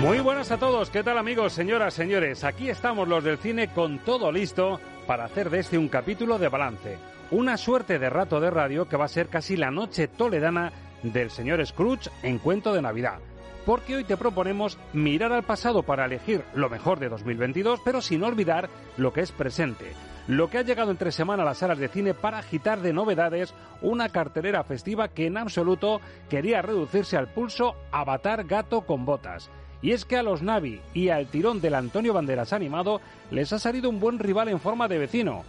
Muy buenas a todos, ¿qué tal amigos, señoras, señores? Aquí estamos los del cine con todo listo para hacer de este un capítulo de balance. Una suerte de rato de radio que va a ser casi la noche toledana del señor Scrooge en cuento de Navidad. Porque hoy te proponemos mirar al pasado para elegir lo mejor de 2022, pero sin olvidar lo que es presente. Lo que ha llegado entre semana a las salas de cine para agitar de novedades una cartelera festiva que en absoluto quería reducirse al pulso Avatar Gato con Botas. Y es que a los Navi y al tirón del Antonio Banderas animado les ha salido un buen rival en forma de vecino.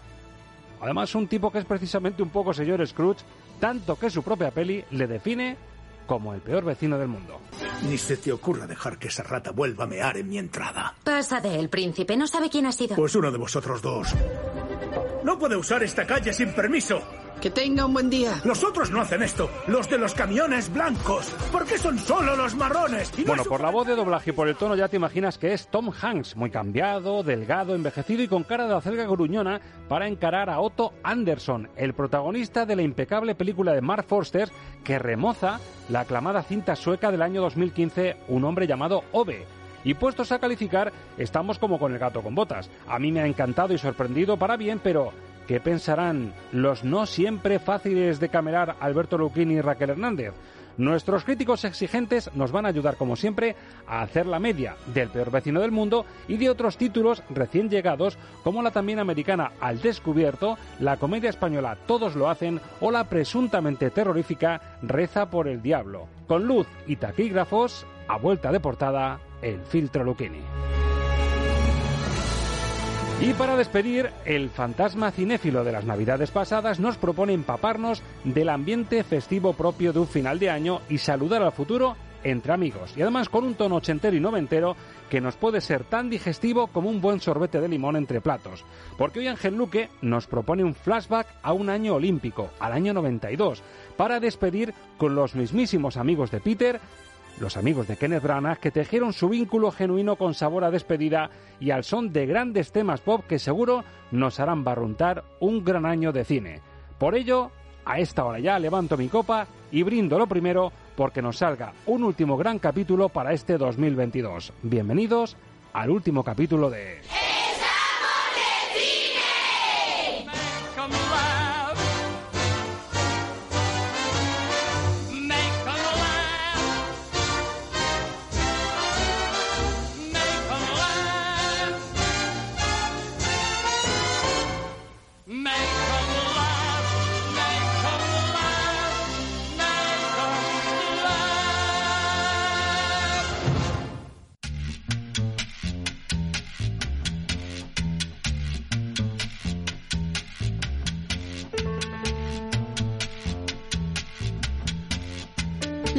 Además, un tipo que es precisamente un poco señor Scrooge, tanto que su propia peli le define como el peor vecino del mundo. Ni se te ocurra dejar que esa rata vuelva a mear en mi entrada. Pasa de él, príncipe. No sabe quién ha sido. Pues uno de vosotros dos. No puede usar esta calle sin permiso. Que tenga un buen día. Los otros no hacen esto. Los de los camiones blancos. ¿Por qué son solo los marrones? Y no Bueno, por la voz de doblaje y por el tono ya te imaginas que es Tom Hanks, muy cambiado, delgado, envejecido y con cara de acelga gruñona para encarar a Otto Anderson, el protagonista de la impecable película de Mark Forster que remoza la aclamada cinta sueca del año 2015 Un hombre llamado Ove. Y puestos a calificar, estamos como con el gato con botas. A mí me ha encantado y sorprendido para bien, pero ¿qué pensarán los no siempre fáciles de camerar Alberto Luquini y Raquel Hernández? Nuestros críticos exigentes nos van a ayudar, como siempre, a hacer la media del peor vecino del mundo y de otros títulos recién llegados, como la también americana Al Descubierto, la comedia española Todos lo hacen o la presuntamente terrorífica Reza por el Diablo. Con luz y taquígrafos, a vuelta de portada, el filtro Luquini. Y para despedir, el fantasma cinéfilo de las navidades pasadas nos propone empaparnos del ambiente festivo propio de un final de año y saludar al futuro entre amigos. Y además con un tono ochentero y noventero que nos puede ser tan digestivo como un buen sorbete de limón entre platos. Porque hoy Ángel Luque nos propone un flashback a un año olímpico, al año 92, para despedir con los mismísimos amigos de Peter los amigos de Kenneth Branagh que tejieron su vínculo genuino con sabor a despedida y al son de grandes temas pop que seguro nos harán barruntar un gran año de cine. Por ello, a esta hora ya levanto mi copa y brindo lo primero porque nos salga un último gran capítulo para este 2022. Bienvenidos al último capítulo de... Come laugh. Make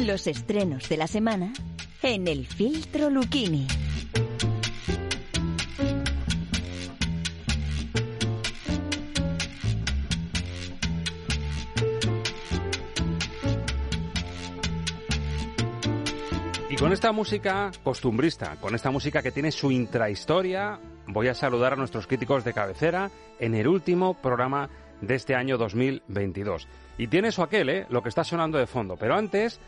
Los estrenos de la semana en el filtro Luchini. Y con esta música costumbrista, con esta música que tiene su intrahistoria, voy a saludar a nuestros críticos de cabecera en el último programa de este año 2022. Y tiene su aquel, ¿eh? Lo que está sonando de fondo. Pero antes,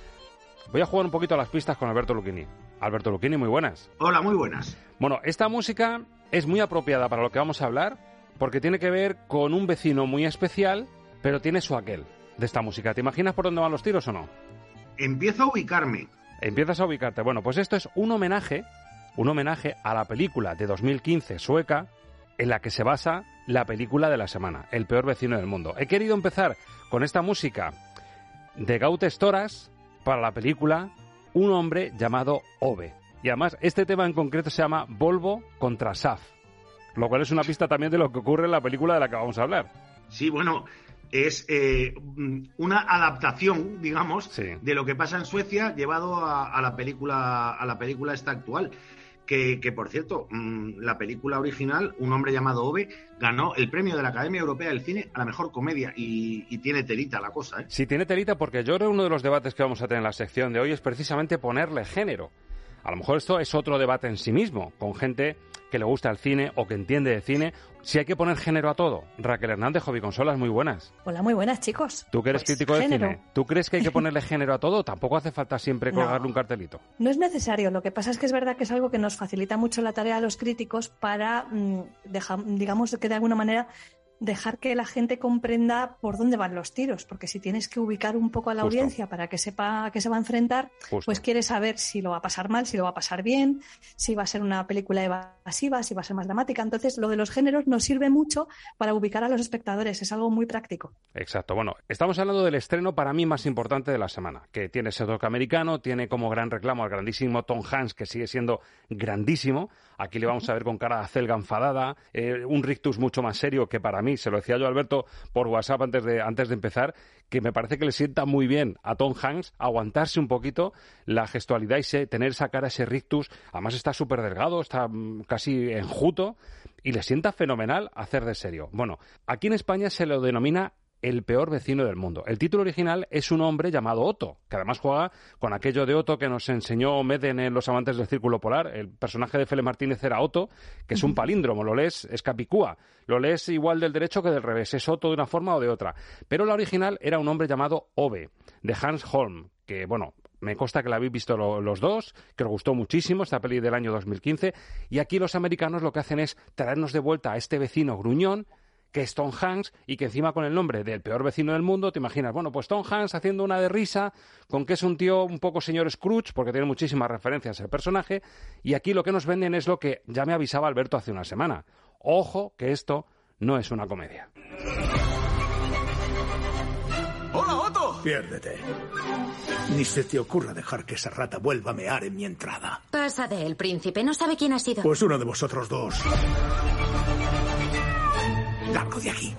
voy a jugar un poquito a las pistas con Alberto Lucchini. Alberto Lucchini, muy buenas. Hola, muy buenas. Bueno, esta música es muy apropiada para lo que vamos a hablar porque tiene que ver con un vecino muy especial, pero tiene su aquel de esta música. ¿Te imaginas por dónde van los tiros o no? Empiezo a ubicarme. Empiezas a ubicarte. Bueno, pues esto es un homenaje, un homenaje a la película de 2015 sueca en la que se basa la película de la semana, El peor vecino del mundo. He querido empezar con esta música de Gaute Storas para la película Un hombre llamado Ove. Y además, este tema en concreto se llama Volvo contra SAF, lo cual es una pista también de lo que ocurre en la película de la que vamos a hablar. Sí, bueno, es eh, una adaptación, digamos, de lo que pasa en Suecia llevado a, la película a la película esta actual. Que, por cierto, mm, la película original, Un hombre llamado Ove, ganó el premio de la Academia Europea del Cine a la mejor comedia y, tiene telita la cosa. ¿eh? Sí, tiene telita porque yo creo que uno de los debates que vamos a tener en la sección de hoy es precisamente ponerle género. A lo mejor esto es otro debate en sí mismo, con gente que le gusta el cine o que entiende de cine, si hay que poner género a todo. Raquel Hernández, Hobby Consolas, muy buenas. Hola, muy buenas, chicos. Tú que eres pues, crítico de cine, ¿tú crees que hay que ponerle género a todo? Tampoco hace falta siempre colgarle un cartelito. No es necesario. Lo que pasa es que es verdad que es algo que nos facilita mucho la tarea a los críticos para, mm, digamos, que de alguna manera dejar que la gente comprenda por dónde van los tiros, porque si tienes que ubicar un poco a la audiencia para que sepa a qué se va a enfrentar, pues quieres saber si lo va a pasar mal, si lo va a pasar bien, si va a ser una película evasiva, si va a ser más dramática. Entonces, lo de los géneros nos sirve mucho para ubicar a los espectadores, es algo muy práctico. Exacto. Bueno, estamos hablando del estreno para mí más importante de la semana, que tiene ese toque americano, tiene como gran reclamo al grandísimo Tom Hanks, que sigue siendo grandísimo. Aquí le vamos a ver con cara de acelga enfadada, eh, un rictus mucho más serio que para mí se lo decía yo a Alberto por WhatsApp antes de, antes de empezar, que me parece que le sienta muy bien a Tom Hanks aguantarse un poquito la gestualidad y tener esa cara, ese rictus. Además está súper delgado, está mm, casi enjuto y le sienta fenomenal hacer de serio. Bueno, aquí en España se lo denomina el peor vecino del mundo. El título original es un hombre llamado Otto, que además juega con aquello de Otto que nos enseñó Meden en Los Amantes del Círculo Polar. El personaje de Fele Martínez era Otto, que es un palíndromo, lo lees, es Capicúa. Lo lees igual del derecho que del revés, es Otto de una forma o de otra. Pero la original era un hombre llamado Ove, de Hans Holm, que, bueno, me consta que la habéis visto los dos, que os gustó muchísimo esta peli del año 2015. Y aquí los americanos lo que hacen es traernos de vuelta a este vecino gruñón que es Tom Hanks y que encima con el nombre del peor vecino del mundo te imaginas, bueno, pues Tom Hanks haciendo una de risa con que es un tío un poco señor Scrooge porque tiene muchísimas referencias el personaje y aquí lo que nos venden es lo que ya me avisaba Alberto hace una semana. Ojo que esto no es una comedia. ¡Hola, Otto! Piérdete. Ni se te ocurra dejar que esa rata vuelva a mear en mi entrada. Pasa de él, príncipe. No sabe quién ha sido. Pues uno de vosotros dos. Largo de aquí.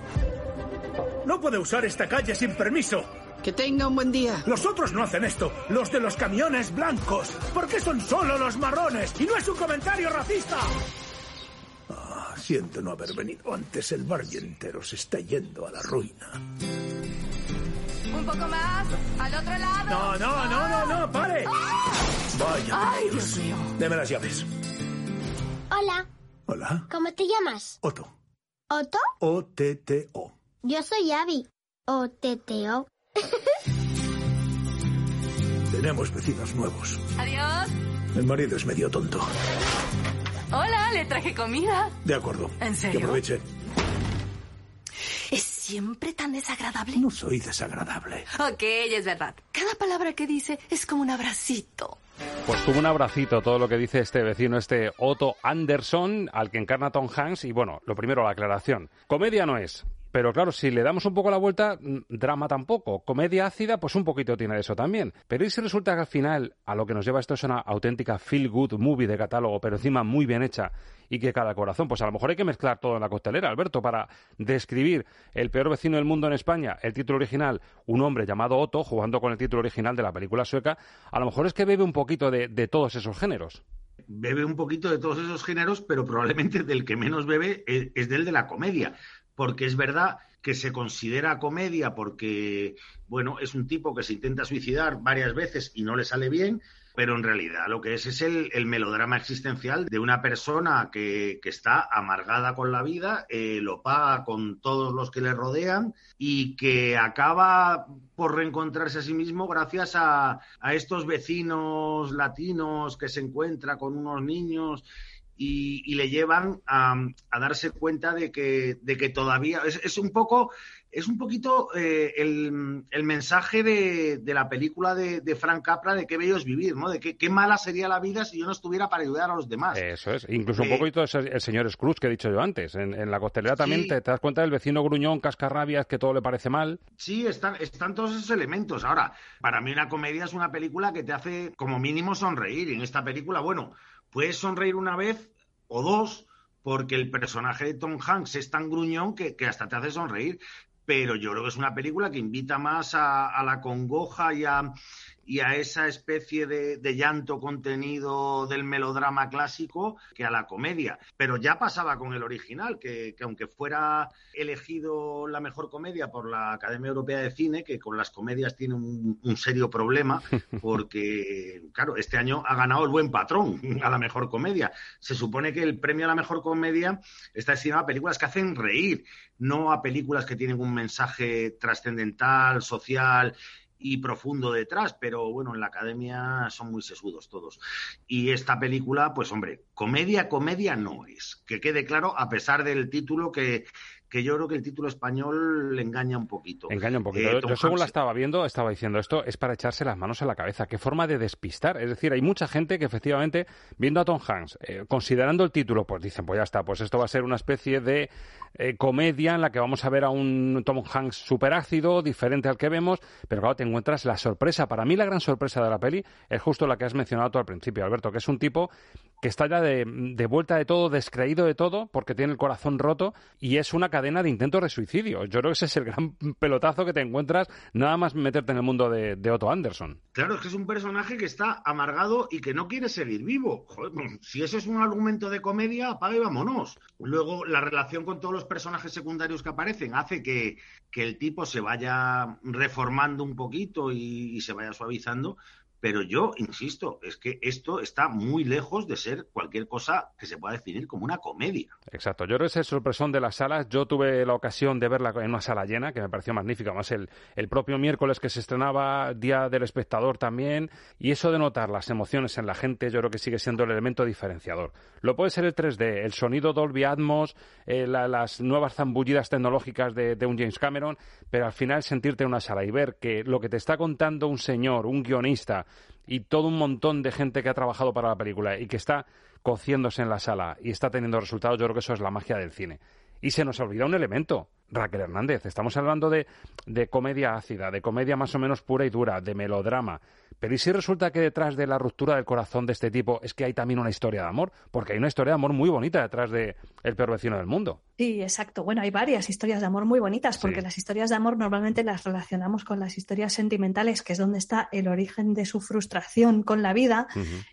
No puede usar esta calle sin permiso. Que tenga un buen día. Los otros no hacen esto. Los de los camiones blancos. ¿Por qué son solo los marrones? Y no es un comentario racista. Ah, siento no haber venido antes. El barrio entero se está yendo a la ruina. Un poco más. Al otro lado. No, no, no, no, no. Pare. Vaya. Ay, Dios mío. Deme las llaves. Hola. Hola. ¿Cómo te llamas? Otto. ¿Otto? O-T-T-O. Yo soy Abby. O-T-T-O. Tenemos vecinos nuevos. Adiós. El marido es medio tonto. Hola, le traje comida. De acuerdo. ¿En serio? Que aproveche. Siempre tan desagradable. No soy desagradable. Ok, es verdad. Cada palabra que dice es como un abracito. Pues como un abracito todo lo que dice este vecino, este Otto Anderson, al que encarna Tom Hanks. Y bueno, lo primero, la aclaración. Comedia no es, pero claro, si le damos un poco la vuelta, mm, drama tampoco. Comedia ácida, pues un poquito tiene eso también. Pero ¿y si resulta que al final a lo que nos lleva esto es una auténtica feel-good movie de catálogo, pero encima muy bien hecha y que cada corazón? Pues a lo mejor hay que mezclar todo en la costelera, Alberto, para describir el peor vecino del mundo en España, el título original, un hombre llamado Otto, jugando con el título original de la película sueca. A lo mejor es que bebe un poquito de todos esos géneros bebe un poquito de todos esos géneros, pero probablemente del que menos bebe es, del de la comedia porque es verdad que se considera comedia porque, bueno, es un tipo que se intenta suicidar varias veces y no le sale bien, pero en realidad lo que es es el, melodrama existencial de una persona que, está amargada con la vida, lo paga con todos los que le rodean y que acaba por reencontrarse a sí mismo gracias a, estos vecinos latinos que se encuentra con unos niños y, le llevan a, darse cuenta de que, de que todavía es, un poco es un poquito eh, el, mensaje de, la película de, Frank Capra de qué bello es vivir, ¿no? De qué, mala sería la vida si yo no estuviera para ayudar a los demás. Eso es. Incluso un eh, poquito el señor Scrooge que he dicho yo antes. En, la costelera también te, das cuenta del vecino gruñón, cascarrabias, que todo le parece mal. Sí, están, están todos esos elementos. Ahora, para mí una comedia es una película que te hace como mínimo sonreír. Y en esta película, bueno, puedes sonreír una vez o dos porque el personaje de Tom Hanks es tan gruñón que, que, hasta te hace sonreír. Pero yo creo que es una película que invita más a, la congoja y a, y a esa especie de, llanto contenido del melodrama clásico que a la comedia. Pero ya pasaba con el original, que, aunque fuera elegido la mejor comedia por la Academia Europea de Cine, que con las comedias tiene un, serio problema, porque, claro, este año ha ganado el buen patrón a la mejor comedia. Se supone que el premio a la mejor comedia está destinado a películas que hacen reír, no a películas que tienen un mensaje trascendental, social y profundo detrás, pero bueno, en la academia son muy sesudos todos. Y esta película, pues hombre, comedia, comedia no es. Que quede claro, a pesar del título que, que yo creo que el título español le engaña un poquito. Engaña un poquito. Eh, yo, según la estaba viendo, estaba diciendo esto es para echarse las manos a la cabeza. Qué forma de despistar. Es decir, hay mucha gente que efectivamente, viendo a Tom Hanks, eh, considerando el título, pues dicen, pues ya está, pues esto va a ser una especie de eh, comedia en la que vamos a ver a un Tom Hanks súper ácido, diferente al que vemos, pero claro, te encuentras la sorpresa. Para mí la gran sorpresa de la peli es justo la que has mencionado tú al principio, Alberto, que es un tipo que está ya de, de vuelta de todo, descreído de todo, porque tiene el corazón roto y es una cadena de intentos de suicidio. Yo creo que ese es el gran pelotazo que te encuentras nada más meterte en el mundo de, Otto Anderson. Claro, es que es un personaje que está amargado y que no quiere seguir vivo. si eso es un argumento de comedia, apaga y vámonos. Luego, la relación con todos los personajes secundarios que aparecen hace que, el tipo se vaya reformando un poquito y se vaya suavizando, pero yo insisto, es que esto está muy lejos de ser cualquier cosa que se pueda definir como una comedia. Exacto. Yo creo que ese sorpresón de las salas, yo tuve la ocasión de verla en una sala llena, que me pareció magnífica. Más el, el propio miércoles que se estrenaba, Día del Espectador también. Y eso de notar las emociones en la gente, yo creo que sigue siendo el elemento diferenciador. Lo puede ser el 3D, el sonido Dolby Atmos, eh, las nuevas zambullidas tecnológicas de, de un James Cameron, pero al final sentirte en una sala y ver que lo que te está contando un señor, un guionista, y todo un montón de gente que ha trabajado para la película y que está cociéndose en la sala y está teniendo resultados, yo creo que eso es la magia del cine. Y se nos olvida un elemento, Raquel Hernández. Estamos hablando de, de, comedia ácida, de comedia más o menos pura y dura, de melodrama. Pero ¿y si resulta que detrás de la ruptura del corazón de este tipo es que hay también una historia de amor? Porque hay una historia de amor muy bonita detrás de El peor vecino del mundo. Sí, exacto. Bueno, hay varias historias de amor muy bonitas, porque las historias de amor normalmente las relacionamos con las historias sentimentales, que es donde está el origen de su frustración con la vida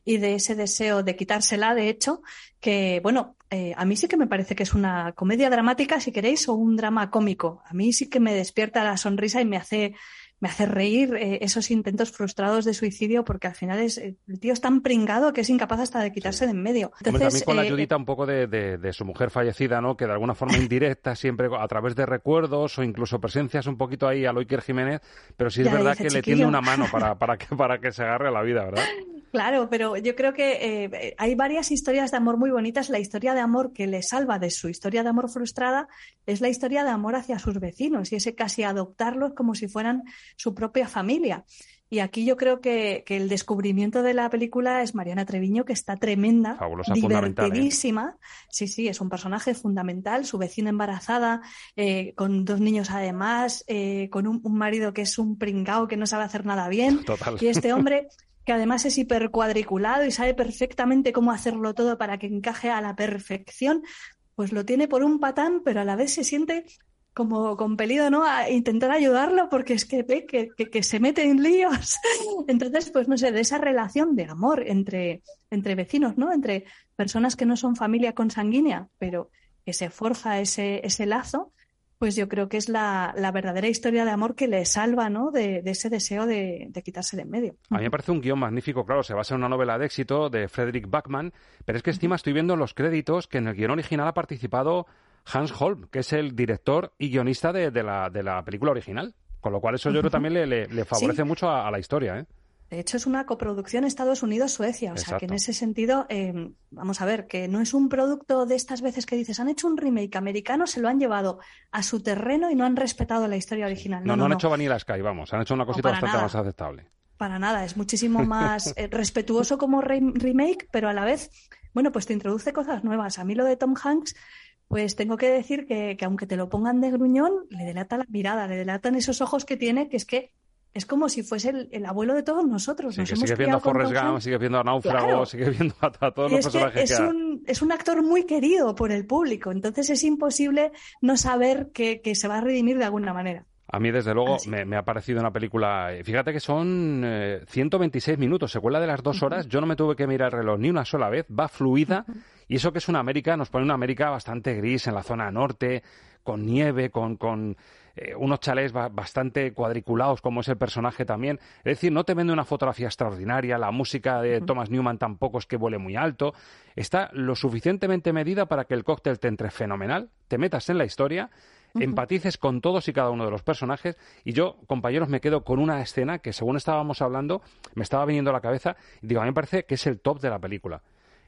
y de ese deseo de quitársela, de hecho, que, bueno, eh, a mí sí que me parece que es una comedia dramática, si queréis, o un drama cómico. A mí sí que me despierta la sonrisa y me hace me hace reír eh, esos intentos frustrados de suicidio porque al final es el tío es tan pringado que es incapaz hasta de quitarse de en medio. Entonces, también con la eh, ayudita un poco de, de, su mujer fallecida, ¿no? Que de alguna forma indirecta, siempre a través de recuerdos o incluso presencias un poquito ahí a Loiker Jiménez, pero sí es verdad que le tiende una mano para, para, que, para que se agarre a la vida, ¿verdad? Claro, pero yo creo que eh, hay varias historias de amor muy bonitas. La historia de amor que le salva de su historia de amor frustrada es la historia de amor hacia sus vecinos y ese casi adoptarlos como si fueran su propia familia. Y aquí yo creo que, el descubrimiento de la película es Mariana Treviño, que está tremenda, Fabulosa, ¿eh? divertidísima. Sí, sí, es un personaje fundamental. Su vecina embarazada, eh, con dos niños además, con un, un, marido que es un pringao que no sabe hacer nada bien. Total. Y este hombre que además es hipercuadriculado y sabe perfectamente cómo hacerlo todo para que encaje a la perfección, pues lo tiene por un patán, pero a la vez se siente como compelido ¿no? a intentar ayudarlo porque es que ve que, que, se mete en líos. Entonces, pues no sé, de esa relación de amor entre, entre vecinos, ¿no? Entre personas que no son familia consanguínea, pero que se forja ese, ese lazo, Pues yo creo que es la, verdadera historia de amor que le salva, ¿no? De, ese deseo de, quitarse de en medio. A mí me parece un guion magnífico, claro, se basa en una novela de éxito de Frederick Backman, pero es que encima estoy viendo los créditos que en el guion original ha participado Hans Holm, que es el director y guionista de, la, de la película original. Con lo cual eso yo creo también le, favorece mucho a, la historia, ¿eh? De hecho, es una coproducción Estados Unidos-Suecia. O sea, que en ese sentido, eh, vamos a ver, que no es un producto de estas veces que dices, han hecho un remake americano, se lo han llevado a su terreno y no han respetado la historia original. No, no, han hecho Vanilla Sky, vamos, han hecho una cosita bastante más aceptable. Para nada, es muchísimo más eh, respetuoso como remake, pero a la vez, bueno, pues te introduce cosas nuevas. A mí lo de Tom Hanks pues tengo que decir que, aunque te lo pongan de gruñón, le delata la mirada, le delatan esos ojos que tiene, que es que es como si fuese el, abuelo de todos nosotros. Sí, sigue viendo a Forrest Gump, sigue viendo a Náufrago, sigue viendo a, todos los personajes que, es, un, es un actor muy querido por el público, entonces es imposible no saber que, se va a redimir de alguna manera. A mí, desde luego, me, ha parecido una película. Fíjate que son 126 eh, minutos, secuela de las dos horas. Yo no me tuve que mirar el reloj ni una sola vez. Va fluida. Y eso que es una América, nos pone una América bastante gris en la zona norte, con nieve, con, con eh, unos chalés bastante cuadriculados, como es el personaje también. Es decir, no te vende una fotografía extraordinaria, la música de Thomas Newman tampoco es que vuele muy alto. Está lo suficientemente medida para que el cóctel te entre fenomenal, te metas en la historia empatices con todos y cada uno de los personajes. Y yo, compañeros, me quedo con una escena que, según estábamos hablando, me estaba viniendo a la cabeza y digo, a mí me parece que es el top de la película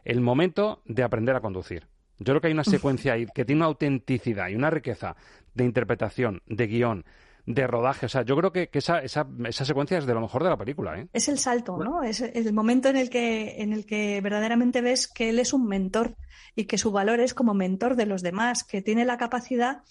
el momento de aprender a conducir. Yo creo que hay una secuencia ahí que tiene una autenticidad y una riqueza de interpretación, de guion, de rodaje. O sea, yo creo que, esa, esa, esa, secuencia es de lo mejor de la película. ¿eh? Es el salto, ¿no? Es el momento en el, que, en el que verdaderamente ves que él es un mentor y que su valor es como mentor de los demás, que tiene la capacidad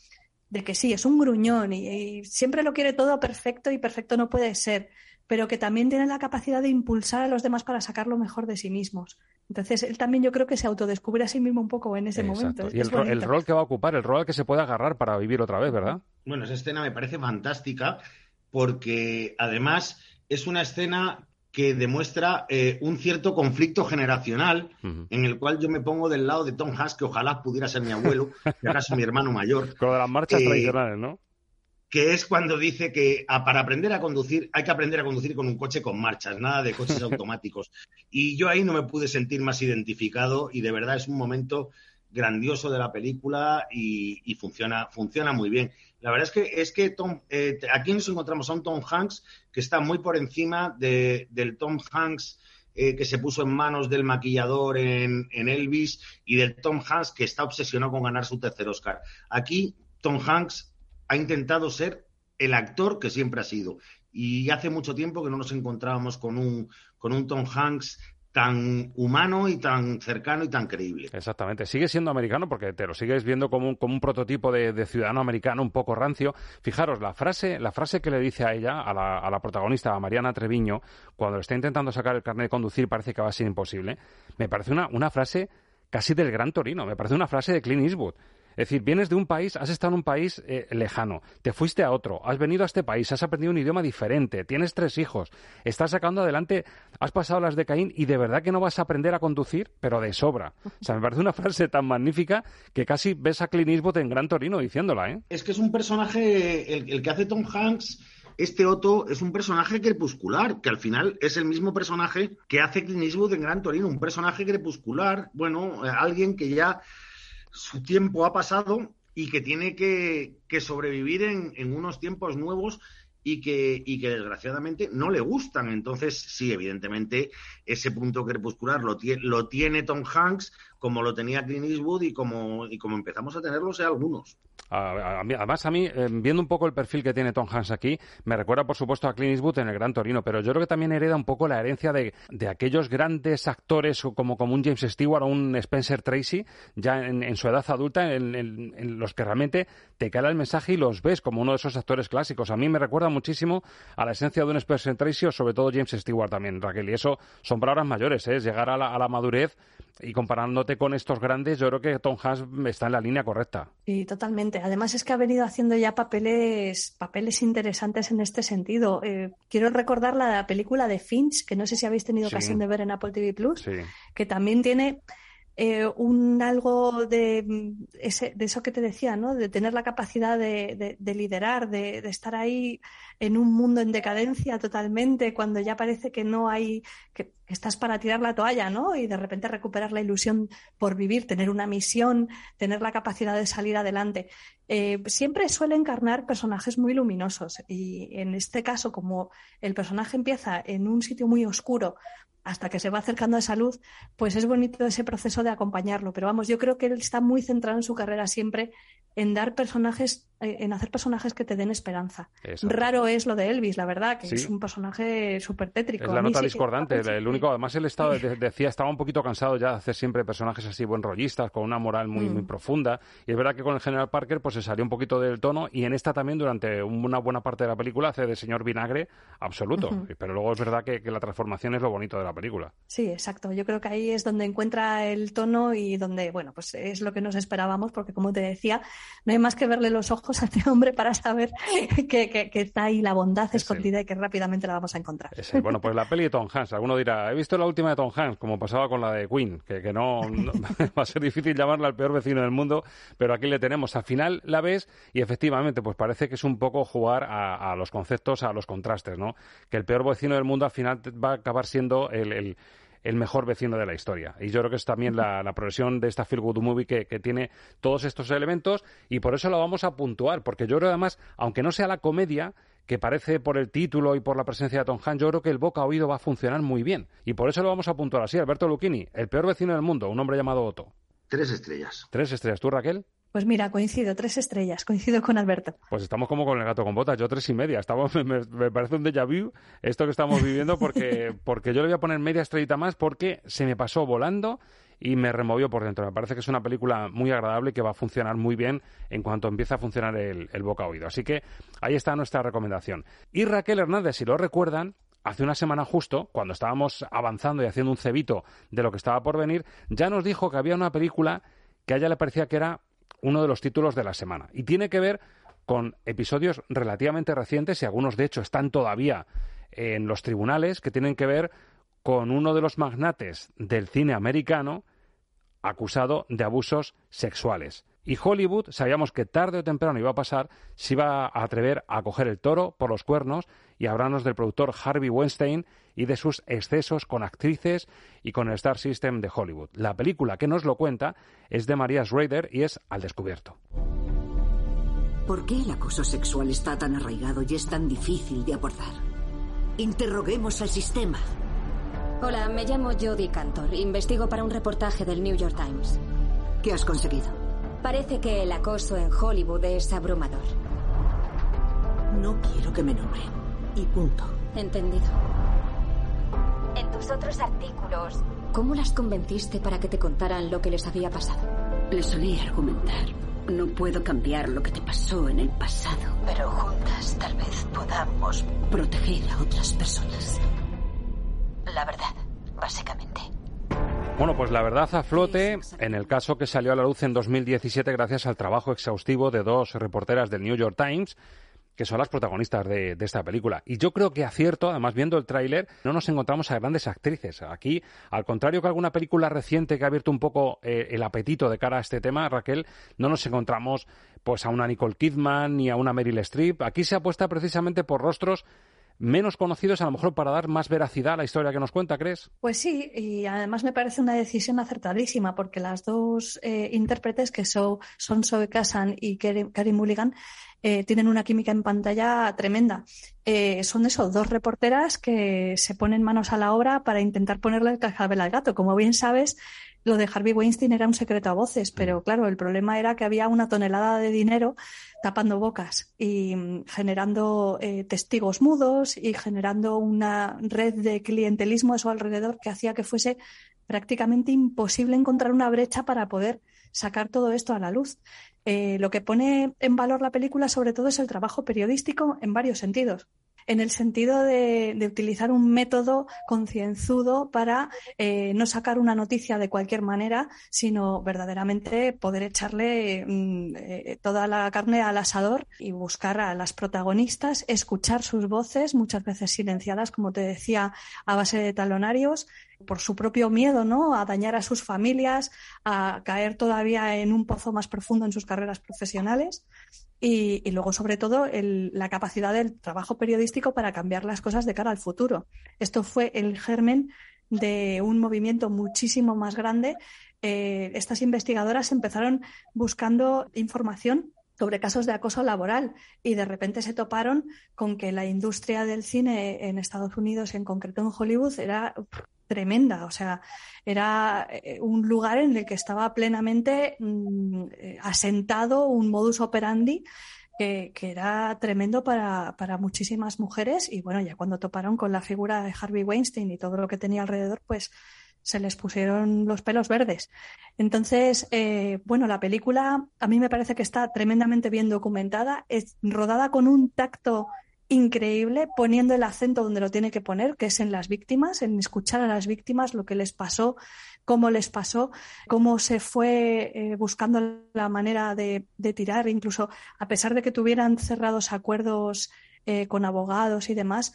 de que sí, es un gruñón y siempre lo quiere todo perfecto y perfecto no puede ser, pero que también tiene la capacidad de impulsar a los demás para sacar lo mejor de sí mismos. Entonces, él también yo creo que se autodescubre a sí mismo un poco en ese momento. Y el, rol que va a ocupar, el rol al que se puede agarrar para vivir otra vez, ¿verdad? Bueno, esa escena me parece fantástica porque además es una escena que demuestra eh, un cierto conflicto generacional en el cual yo me pongo del lado de Tom Hanks, que ojalá pudiera ser mi abuelo, y acaso mi hermano mayor. Con las marchas eh, tradicionales, ¿no? Que es cuando dice que para aprender a conducir hay que aprender a conducir con un coche con marchas, nada de coches automáticos. Y yo ahí no me pude sentir más identificado y de verdad es un momento grandioso de la película y, funciona, funciona muy bien. La verdad es que, es que Tom, eh, aquí nos encontramos a un Tom Hanks que está muy por encima del Tom Hanks eh, que se puso en manos del maquillador en, en Elvis y del Tom Hanks que está obsesionado con ganar su tercer Oscar. Aquí Tom Hanks ha intentado ser el actor que siempre ha sido. Y hace mucho tiempo que no nos encontrábamos con un, con un Tom Hanks tan humano y tan cercano y tan creíble. Exactamente. Sigue siendo americano porque te lo sigues viendo como un, como un prototipo de, ciudadano americano un poco rancio. Fijaros, la frase, la frase que le dice a ella, a la, a la protagonista, a Mariana Treviño, cuando está intentando sacar el carnet de conducir parece que va a ser imposible, me parece una, una frase casi del gran Torino, me parece una frase de Clint Eastwood. Es decir, vienes de un país, has estado en un país eh, lejano, te fuiste a otro, has venido a este país, has aprendido un idioma diferente, tienes tres hijos, estás sacando adelante, has pasado las de Caín y de verdad que no vas a aprender a conducir, pero de sobra. O sea, me parece una frase tan magnífica que casi ves a Clint Eastwood en Gran Torino diciéndola, ¿eh? Es que es un personaje, el, que hace Tom Hanks este Otto es un personaje crepuscular, que al final es el mismo personaje que hace Clint Eastwood en Gran Torino, un personaje crepuscular, bueno, eh, alguien que ya su tiempo ha pasado y que tiene que, sobrevivir en, unos tiempos nuevos y que, y que desgraciadamente no le gustan. Entonces, sí, evidentemente, ese punto crepuscular lo, lo tiene Tom Hanks, como lo tenía Clint Eastwood y como, y como empezamos a tenerlo sea algunos. además, a mí, eh, viendo un poco el perfil que tiene Tom Hanks aquí, me recuerda, por supuesto, a Clint Eastwood en el Gran Torino, pero yo creo que también hereda un poco la herencia de, de aquellos grandes actores como, como un James Stewart o un Spencer Tracy, ya en, su edad adulta, en, los que realmente te cala el mensaje y los ves como uno de esos actores clásicos. A mí me recuerda muchísimo a la esencia de un Spencer Tracy o sobre todo James Stewart también, Raquel. Y eso son palabras mayores, ¿eh? es llegar a la, a la madurez y comparándote con estos grandes, yo creo que Tom Hanks está en la línea correcta. Sí, totalmente. Además es que ha venido haciendo ya papeles, papeles interesantes en este sentido. Eh, quiero recordar la película de Finch, que no sé si habéis tenido ocasión de ver en Apple TV Plus, que también tiene eh, un algo de, de eso que te decía, ¿no? De tener la capacidad de, liderar, de, estar ahí en un mundo en decadencia totalmente, cuando ya parece que no hay, que, estás para tirar la toalla, ¿no? Y de repente recuperar la ilusión por vivir, tener una misión, tener la capacidad de salir adelante. Eh, siempre suele encarnar personajes muy luminosos y en este caso, como el personaje empieza en un sitio muy oscuro, hasta que se va acercando a salud, pues es bonito ese proceso de acompañarlo. Pero vamos, yo creo que él está muy centrado en su carrera siempre en dar personajes, en hacer personajes que te den esperanza. Raro es lo de Elvis, la verdad, que es un personaje súper tétrico. Es la nota discordante, el único, además él estaba, decía, estaba un poquito cansado ya de hacer siempre personajes así buen rollistas, con una moral muy, muy mm. profunda. Y es verdad que con el general Parker pues se salió un poquito del tono y en esta también durante una buena parte de la película hace de señor vinagre absoluto. Pero luego es verdad que, que la transformación es lo bonito de la película. Sí, exacto. Yo creo que ahí es donde encuentra el tono y donde, bueno, pues es lo que nos esperábamos, porque como te decía, no hay más que verle los ojos a este hombre para saber que, está ahí la bondad escondida y que rápidamente la vamos a encontrar. Bueno, pues la peli de Tom Hanks. Alguno dirá, he visto la última de Tom Hanks, como pasaba con la de Queen, que, no, va a ser difícil llamarla el peor vecino del mundo, pero aquí le tenemos. Al final la ves y efectivamente, pues parece que es un poco jugar a, los conceptos, a los contrastes, ¿no? Que el peor vecino del mundo al final va a acabar siendo el el mejor vecino de la historia. Y yo creo que es también la, progresión de esta Feel Good Movie que, tiene todos estos elementos y por eso lo vamos a puntuar, porque yo creo además, aunque no sea la comedia, que parece por el título y por la presencia de Tom Hanks, yo creo que el boca a oído va a funcionar muy bien. Y por eso lo vamos a puntuar así. Alberto Lucchini, el peor vecino del mundo, un hombre llamado Otto. Tres estrellas. Tres estrellas. ¿Tú, Raquel? Pues mira, coincido, tres estrellas, coincido con Alberto. Pues estamos como con el gato con botas, yo tres y media. Estamos, me, parece un déjà vu esto que estamos viviendo porque, porque yo le voy a poner media estrellita más porque se me pasó volando y me removió por dentro. Me parece que es una película muy agradable y que va a funcionar muy bien en cuanto empiece a funcionar el, el boca oído. Así que ahí está nuestra recomendación. Y Raquel Hernández, si lo recuerdan, hace una semana justo, cuando estábamos avanzando y haciendo un cebito de lo que estaba por venir, ya nos dijo que había una película que a ella le parecía que era uno de los títulos de la semana. Y tiene que ver con episodios relativamente recientes y algunos de hecho están todavía en los tribunales que tienen que ver con uno de los magnates del cine americano acusado de abusos sexuales. Y Hollywood sabíamos que tarde o temprano iba a pasar, se iba a atrever a coger el toro por los cuernos y hablarnos del productor Harvey Weinstein y de sus excesos con actrices y con el Star System de Hollywood. La película que nos lo cuenta es de María Schrader y es Al descubierto. ¿Por qué el acoso sexual está tan arraigado y es tan difícil de abordar? Interroguemos al sistema. Hola, me llamo Jodie Cantor. Investigo para un reportaje del New York Times. ¿Qué has conseguido? Parece que el acoso en Hollywood es abrumador. No quiero que me nombren. Y punto. Entendido. En tus otros artículos, ¿cómo las convenciste para que te contaran lo que les había pasado? Les solí argumentar. No puedo cambiar lo que te pasó en el pasado, pero juntas tal vez podamos proteger a otras personas. La verdad, básicamente. Bueno, pues la verdad a flote en el caso que salió a la luz en 2017 gracias al trabajo exhaustivo de dos reporteras del New York Times que son las protagonistas de, esta película. Y yo creo que acierto, además viendo el tráiler, no nos encontramos a grandes actrices. Aquí, al contrario que alguna película reciente que ha abierto un poco eh, el apetito de cara a este tema, Raquel, no nos encontramos pues a una Nicole Kidman ni a una Meryl Streep. Aquí se apuesta precisamente por rostros menos conocidos a lo mejor para dar más veracidad a la historia que nos cuenta, ¿crees? Pues sí, y además me parece una decisión acertadísima porque las dos eh, intérpretes que son, son Zoe Kazan y Karim Mulligan eh, tienen una química en pantalla tremenda. Eh, son eso, dos reporteras que se ponen manos a la obra para intentar ponerle el cascabel al gato. Como bien sabes, lo de Harvey Weinstein era un secreto a voces, pero mm. claro, el problema era que había una tonelada de dinero tapando bocas y mm, generando eh, testigos mudos y generando una red de clientelismo a su alrededor que hacía que fuese prácticamente imposible encontrar una brecha para poder sacar todo esto a la luz. Eh, lo que pone en valor la película sobre todo es el trabajo periodístico en varios sentidos en el sentido de, utilizar un método concienzudo para eh, no sacar una noticia de cualquier manera, sino verdaderamente poder echarle mm, eh, toda la carne al asador y buscar a las protagonistas, escuchar sus voces, muchas veces silenciadas, como te decía, a base de talonarios, por su propio miedo, ¿no? A dañar a sus familias, a caer todavía en un pozo más profundo en sus carreras profesionales. Y, luego, sobre todo, la capacidad del trabajo periodístico para cambiar las cosas de cara al futuro. Esto fue el germen de un movimiento muchísimo más grande. Eh, estas investigadoras empezaron buscando información sobre casos de acoso laboral y de repente se toparon con que la industria del cine en Estados Unidos, en concreto en Hollywood, era tremenda. O sea, era eh, un lugar en el que estaba plenamente mm, eh, asentado un modus operandi que, era tremendo para, para, muchísimas mujeres. Y bueno, ya cuando toparon con la figura de Harvey Weinstein y todo lo que tenía alrededor, pues se les pusieron los pelos verdes. Entonces, eh, bueno, la película a mí me parece que está tremendamente bien documentada, es rodada con un tacto increíble, poniendo el acento donde lo tiene que poner, que es en las víctimas, en escuchar a las víctimas, lo que les pasó, cómo les pasó, cómo se fue eh, buscando la manera de, tirar, incluso a pesar de que tuvieran cerrados acuerdos eh, con abogados y demás,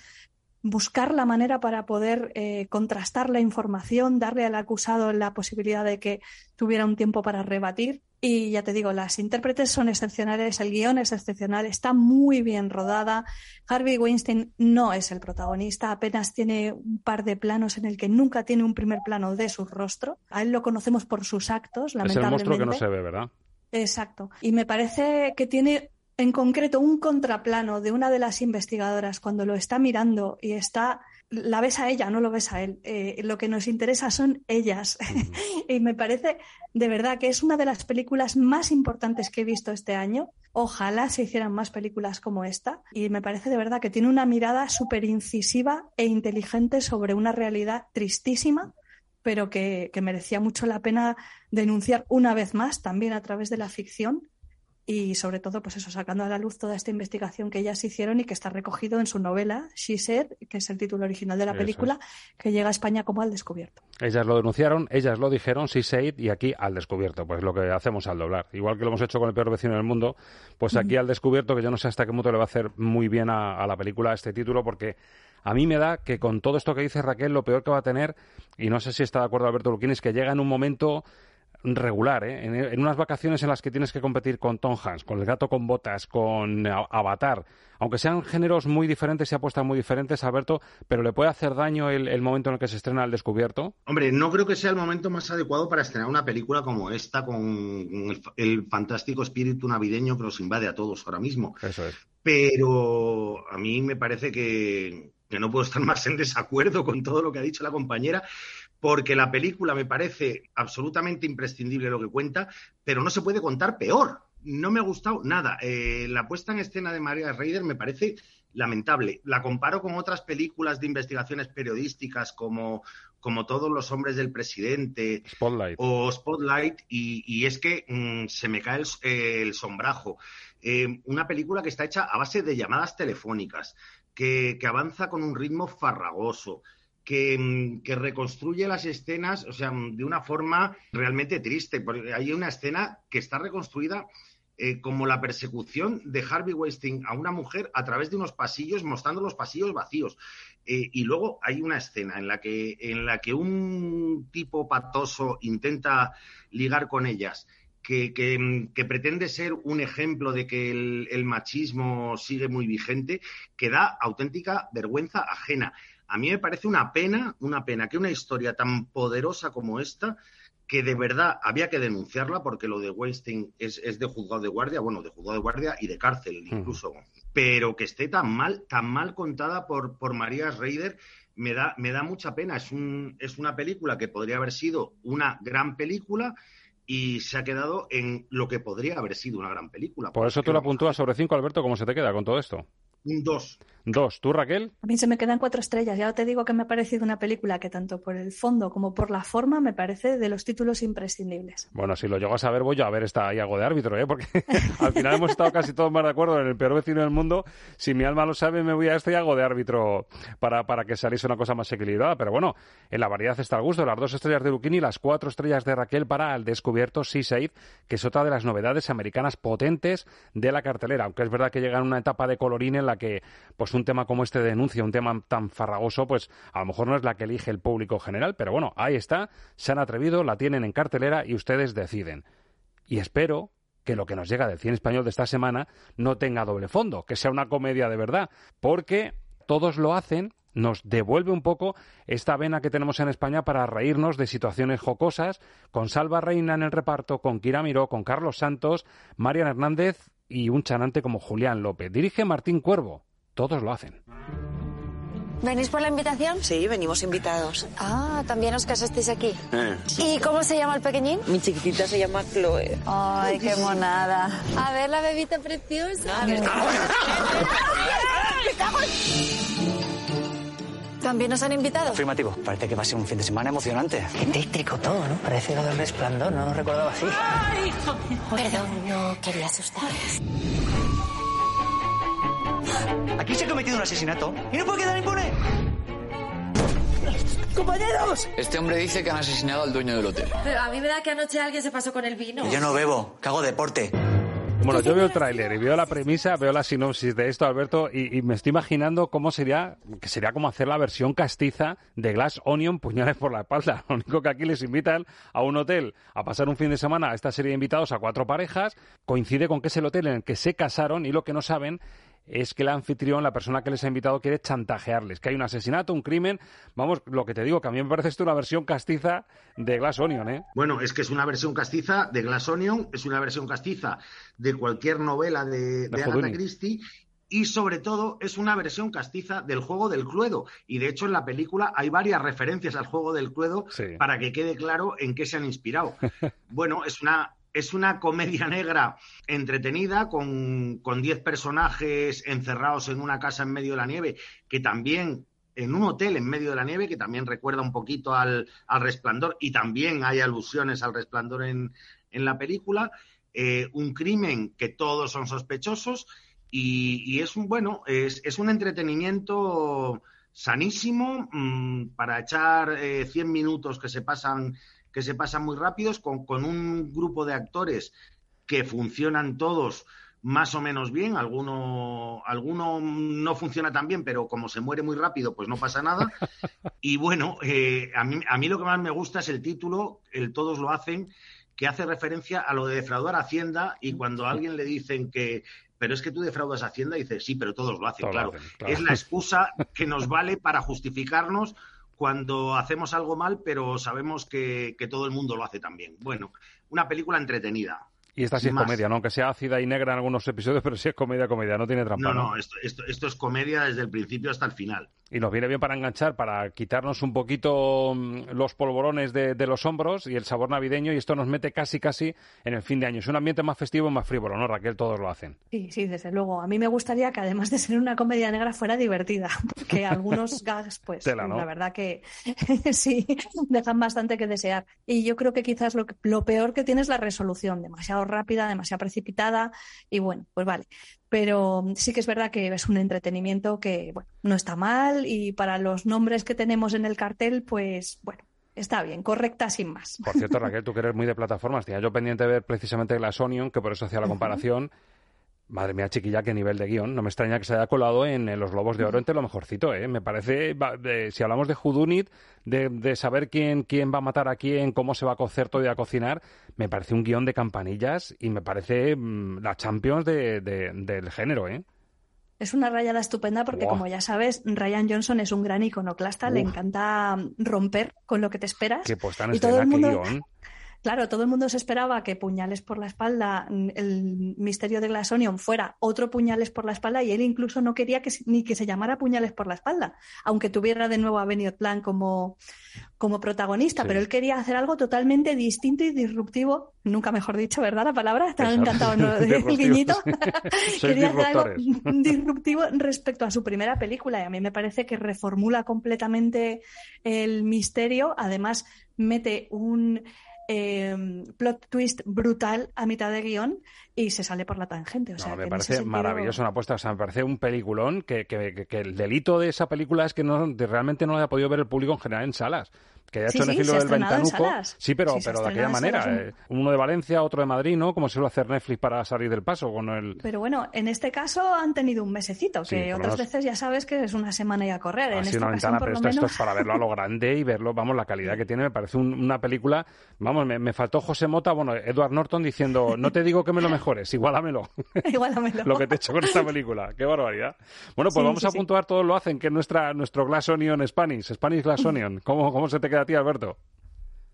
buscar la manera para poder eh, contrastar la información, darle al acusado la posibilidad de que tuviera un tiempo para rebatir. Y ya te digo, las intérpretes son excepcionales, el guion es excepcional, está muy bien rodada. Harvey Weinstein no es el protagonista, apenas tiene un par de planos en el que nunca tiene un primer plano de su rostro. A él lo conocemos por sus actos, lamentablemente. Es el monstruo que no se ve, ¿verdad? Exacto. Y me parece que tiene en concreto un contraplano de una de las investigadoras cuando lo está mirando y está, la ves a ella, no lo ves a él. Eh, lo que nos interesa son ellas. y me parece de verdad que es una de las películas más importantes que he visto este año. Ojalá se hicieran más películas como esta. Y me parece de verdad que tiene una mirada súper incisiva e inteligente sobre una realidad tristísima pero que merecía mucho la pena denunciar una vez más, también a través de la ficción, y sobre todo, pues eso, sacando a la luz toda esta investigación que ellas hicieron y que está recogido en su novela, She Said, que es el título original de la película, que llega a España como al descubierto. Ellas lo denunciaron, ellas lo dijeron, She Said, y aquí al descubierto, pues lo que hacemos al doblar. Igual que lo hemos hecho con el peor vecino del mundo, pues aquí al descubierto, que yo no sé hasta qué punto le va a hacer muy bien a, a la película este título, porque a mí me da que con todo esto que dice Raquel, lo peor que va a tener, y no sé si está de acuerdo Alberto Luquín, es que llega en un momento regular, ¿eh? En, unas vacaciones en las que tienes que competir con Tom Hanks, con El gato con botas, con Avatar, aunque sean géneros muy diferentes y apuestas muy diferentes, Alberto, pero ¿le puede hacer daño el, momento en el que se estrena El Descubierto? Hombre, no creo que sea el momento más adecuado para estrenar una película como esta, con el, fantástico espíritu navideño que nos invade a todos ahora mismo. Eso es. Pero a mí me parece que, que no puedo estar más en desacuerdo con todo lo que ha dicho la compañera, porque la película me parece absolutamente imprescindible lo que cuenta, pero no se puede contar peor. No me ha gustado nada. Eh, la puesta en escena de María Reider me parece lamentable. La comparo con otras películas de investigaciones periodísticas como, como Todos los hombres del presidente o Spotlight y, es que mm, se me cae el, sombrajo. Eh, una película que está hecha a base de llamadas telefónicas, que, que avanza con un ritmo farragoso, Mm, que, reconstruye las escenas, o sea, de una forma realmente triste. Porque hay una escena que está reconstruida eh, como la persecución de Harvey Weinstein a una mujer a través de unos pasillos, mostrando los pasillos vacíos. Eh, y luego hay una escena en la, que, en la que un tipo patoso intenta ligar con ellas. Que, que, mm, pretende ser un ejemplo de que el machismo sigue muy vigente, que da auténtica vergüenza ajena. A mí me parece una pena, una pena que una historia tan poderosa como esta, que de verdad había que denunciarla porque lo de Weinstein es, de juzgado de guardia, bueno, de juzgado de guardia y de cárcel incluso, pero que esté tan mal, tan mal contada por, por María Reider, me da, me da mucha pena. Es, un, es una película que podría haber sido una gran película y se ha quedado en lo que podría haber sido una gran película. Por eso tú la puntúas sobre cinco, Alberto, ¿cómo se te queda con todo esto? Un dos. Dos. ¿Tú, Raquel? A mí se me quedan cuatro estrellas. Ya te digo que me ha parecido una película que tanto por el fondo como por la forma me parece de los títulos imprescindibles. Bueno, si lo llego a saber, voy yo a ver esta algo de árbitro, ¿eh? porque al final hemos estado casi todos más de acuerdo en el peor vecino del mundo. Si mi alma lo sabe, me voy a este algo de árbitro para, para que saliese una cosa más equilibrada. Pero bueno, en la variedad está al gusto. Las dos estrellas de Luquini y las cuatro estrellas de Raquel para el descubierto Seaside, que es otra de las novedades americanas potentes de la cartelera. Aunque es verdad que llega en una etapa de colorín en la que pues un tema como este de denuncia, un tema tan farragoso, pues a lo mejor no es la que elige el público general, pero bueno, ahí está, se han atrevido, la tienen en cartelera y ustedes deciden. Y espero que lo que nos llega del cine español de esta semana no tenga doble fondo, que sea una comedia de verdad, porque todos lo hacen, nos devuelve un poco esta vena que tenemos en España para reírnos de situaciones jocosas, con Salva Reina en el reparto, con Kira Miró, con Carlos Santos, Marian Hernández y un chanante como Julián López. Dirige Martín Cuervo. Todos lo hacen. ¿Venís por la invitación? Sí, venimos invitados. Ah, también os casasteis aquí. Eh. ¿Y cómo se llama el pequeñín? Mi chiquitita se llama Chloe. Ay, qué monada. A ver la bebita preciosa. A ver. ¿También nos han invitado? Afirmativo. Parece que va a ser un fin de semana emocionante. Qué tétrico todo, ¿no? Parece lo del resplandor, no lo recordaba así. Ay, Perdón, no quería asustarles. Aquí se ha cometido un asesinato y no puede quedar impune. ¡Compañeros! Este hombre dice que han asesinado al dueño del hotel. Pero a mí me da que anoche alguien se pasó con el vino. Yo no bebo, cago deporte. Bueno, yo veo el tráiler y veo la premisa, veo la sinopsis de esto, Alberto, y, y, me estoy imaginando cómo sería, que sería como hacer la versión castiza de Glass Onion, puñales por la espalda. Lo único que aquí les invitan a un hotel a pasar un fin de semana a esta serie de invitados a cuatro parejas, coincide con que es el hotel en el que se casaron y lo que no saben es que el anfitrión, la persona que les ha invitado, quiere chantajearles, que hay un asesinato, un crimen. Vamos, lo que te digo, que a mí me parece esto una versión castiza de Glass Onion, ¿eh? Bueno, es que es una versión castiza de Glass Onion, es una versión castiza de cualquier novela de, de Agatha Christie y sobre todo es una versión castiza del juego del Cluedo. Y de hecho en la película hay varias referencias al juego del Cluedo sí. para que quede claro en qué se han inspirado. bueno, es una es una comedia negra entretenida con 10 personajes encerrados en una casa en medio de la nieve, que también en un hotel en medio de la nieve, que también recuerda un poquito al, al resplandor y también hay alusiones al resplandor en, en la película. Eh, un crimen que todos son sospechosos y, y es un, bueno, es, es un entretenimiento sanísimo mmm, para echar eh, 100 minutos que se pasan que se pasan muy rápidos, con, con, un grupo de actores que funcionan todos más o menos bien, alguno, alguno no funciona tan bien, pero como se muere muy rápido, pues no pasa nada. Y bueno, eh, a, mí, a mí lo que más me gusta es el título, el Todos lo hacen, que hace referencia a lo de defraudar Hacienda y cuando a alguien le dicen que pero es que tú defraudas Hacienda, dice, sí, pero todos lo hacen, Todos claro. lo hacen, claro. Es la excusa que nos vale para justificarnos cuando hacemos algo mal, pero sabemos que, que, todo el mundo lo hace también. Bueno, una película entretenida. Y esta sí es Más. comedia, ¿no? Aunque sea ácida y negra en algunos episodios, pero sí es comedia, comedia, no tiene trampa. No, no, esto, esto, esto es comedia desde el principio hasta el final. Y nos viene bien para enganchar, para quitarnos un poquito mm, los polvorones de, de, los hombros y el sabor navideño, y esto nos mete casi, casi en el fin de año. Es un ambiente más festivo y más frívolo, ¿no, Raquel? Todos lo hacen. Sí, sí, desde luego. A mí me gustaría que además de ser una comedia negra fuera divertida, porque algunos gags, pues, Tela, ¿no? la verdad que sí, dejan bastante que desear. Y yo creo que quizás lo, lo peor que tiene es la resolución, demasiado rápida, demasiado precipitada, y bueno, pues vale pero sí que es verdad que es un entretenimiento que bueno, no está mal y para los nombres que tenemos en el cartel, pues bueno, está bien, correcta sin más. Por cierto, Raquel, tú que eres muy de plataformas, tenía yo pendiente de ver precisamente Glass Onion, que por eso hacía la comparación. Uh -huh. Madre mía, chiquilla, qué nivel de guion. No me extraña que se haya colado en, en Los Lobos de Oro entre lo mejorcito, ¿eh? Me parece, de, si hablamos de Judunit, de, de, saber quién, quién va a matar a quién, cómo se va a cocer todo y a cocinar, me parece un guion de campanillas y me parece mmm, la Champions de, de, del género, ¿eh? Es una rayada estupenda porque, wow. como ya sabes, Ryan Johnson es un gran iconoclasta, Uf. le encanta romper con lo que te esperas. Que y todo el mundo... Guión. Claro, todo el mundo se esperaba que puñales por la espalda, el misterio de Glass Onion fuera otro puñales por la espalda y él incluso no quería que, ni que se llamara puñales por la espalda, aunque tuviera de nuevo a Benioff Plan como, como protagonista, sí. pero él quería hacer algo totalmente distinto y disruptivo, nunca mejor dicho, ¿verdad? La palabra, ha encantado ¿no? el guiñito. quería hacer algo disruptivo respecto a su primera película y a mí me parece que reformula completamente el misterio, además mete un eh, plot twist brutal a mitad de guion y se sale por la tangente. O sea, no, me que parece sentido... maravilloso una apuesta. O sea, me parece un peliculón que, que, que, el delito de esa película es que no, realmente no la ha podido ver el público en general en salas. Que haya hecho sí, Netflix del Ventanuco. Sí, pero, pero de aquella manera. Eh, uno de Valencia, otro de Madrid, ¿no? Como suele hacer Netflix para salir del paso con el... Pero bueno, en este caso han tenido un mesecito, que otras veces ya sabes que es una semana y a correr. en esta una ventana, pero esto, es para verlo a lo grande y verlo, vamos, la calidad que tiene, me parece una película... Vamos, me, faltó José Mota, bueno, Edward Norton diciendo, no te digo que me lo mejores, igualamelo. igualamelo. lo que te he hecho con esta película, qué barbaridad. Bueno, pues vamos a puntuar, todos lo hacen, que es nuestra, nuestro Glass Onion Spanish, Spanish Glass Onion. ¿Cómo, ¿Cómo se te queda ti, Alberto?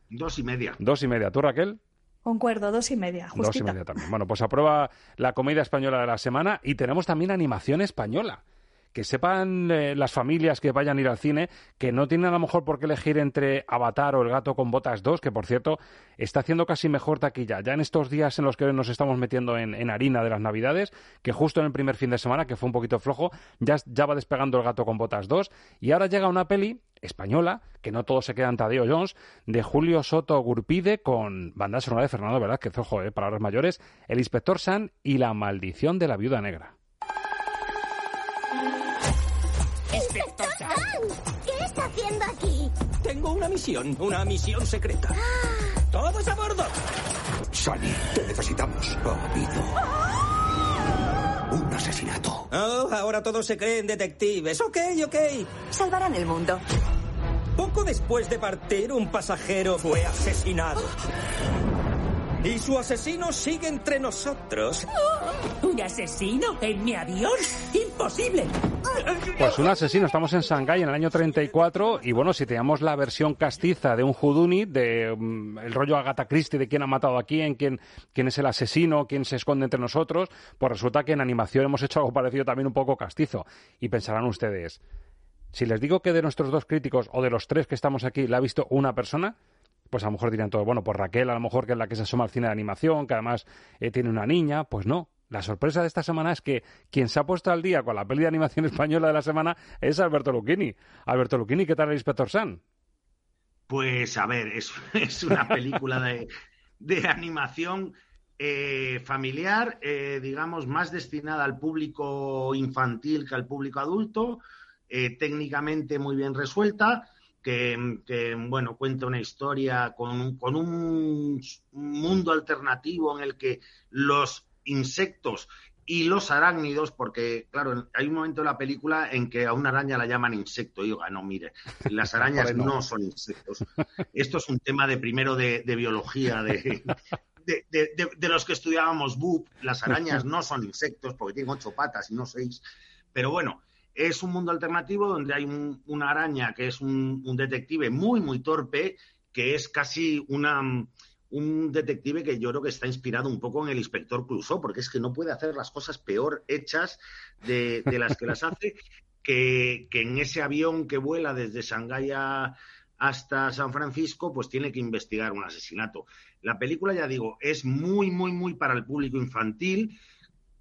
Dos y media. Dos y media. ¿Tú, Raquel? Concuerdo, dos y media. Justita. Dos y media también. Bueno, pues aprueba la comedia española de la semana y tenemos también animación española que sepan eh, las familias que vayan a ir al cine que no tienen a lo mejor por qué elegir entre Avatar o El gato con botas 2, que por cierto está haciendo casi mejor taquilla. Ya en estos días en los que nos estamos metiendo en, harina de las Navidades, que justo en el primer fin de semana, que fue un poquito flojo, ya, ya va despegando El gato con botas 2. Y ahora llega una peli española, que no todo se queda en Tadeo Jones, de Julio Soto Gurpide con banda sonora de Fernando Velázquez, ojo, eh, palabras mayores, El Inspector San y La Maldición de la Viuda Negra. ¿Qué está haciendo aquí? Tengo una misión, una misión secreta. Ah. ¡Todos a bordo! Sonny, te necesitamos. Ha habido un asesinato. Oh, ahora todos se creen detectives. Ok, ok. Salvarán el mundo. Poco después de partir, un pasajero fue asesinado. Y su asesino sigue entre nosotros. ¿Un asesino en mi avión? ¡Imposible! Pues un asesino, estamos en Shanghái en el año 34 y bueno, si teníamos la versión castiza de un Houdini, de mm, el rollo Agatha Christie de quién ha matado a quién, quién, quién es el asesino, quién se esconde entre nosotros, pues resulta que en animación hemos hecho algo parecido también un poco castizo. Y pensarán ustedes, si les digo que de nuestros dos críticos o de los tres que estamos aquí la ha visto una persona, pues a lo mejor dirían todo, bueno, pues Raquel a lo mejor que es la que se asoma al cine de animación, que además eh, tiene una niña, pues no. La sorpresa de esta semana es que quien se ha puesto al día con la peli de animación española de la semana es Alberto Lucchini. Alberto Lucchini, ¿qué tal el Inspector San? Pues a ver, es, una película de, animación eh, familiar, eh, digamos, más destinada al público infantil que al público adulto, técnicamente muy bien resuelta que, bueno, cuenta una historia con, con un mundo alternativo en el que los insectos y los arácnidos, porque, claro, hay un momento en la película en que a una araña la llaman insecto. Y digo, ah, no, mire, las arañas no. son insectos. Esto es un tema de primero de, biología, de, de, de, los que estudiábamos BUP. Las arañas no son insectos porque tienen ocho patas y no seis. Pero bueno, es un mundo alternativo donde hay una araña que es un, detective muy, muy torpe, que es casi una, un detective que yo creo que está inspirado un poco en el inspector Clouseau, porque es que no puede hacer las cosas peor hechas de, las que las hace, que, en ese avión que vuela desde Shanghái hasta San Francisco, pues tiene que investigar un asesinato. La película, ya digo, es muy, muy, muy para el público infantil,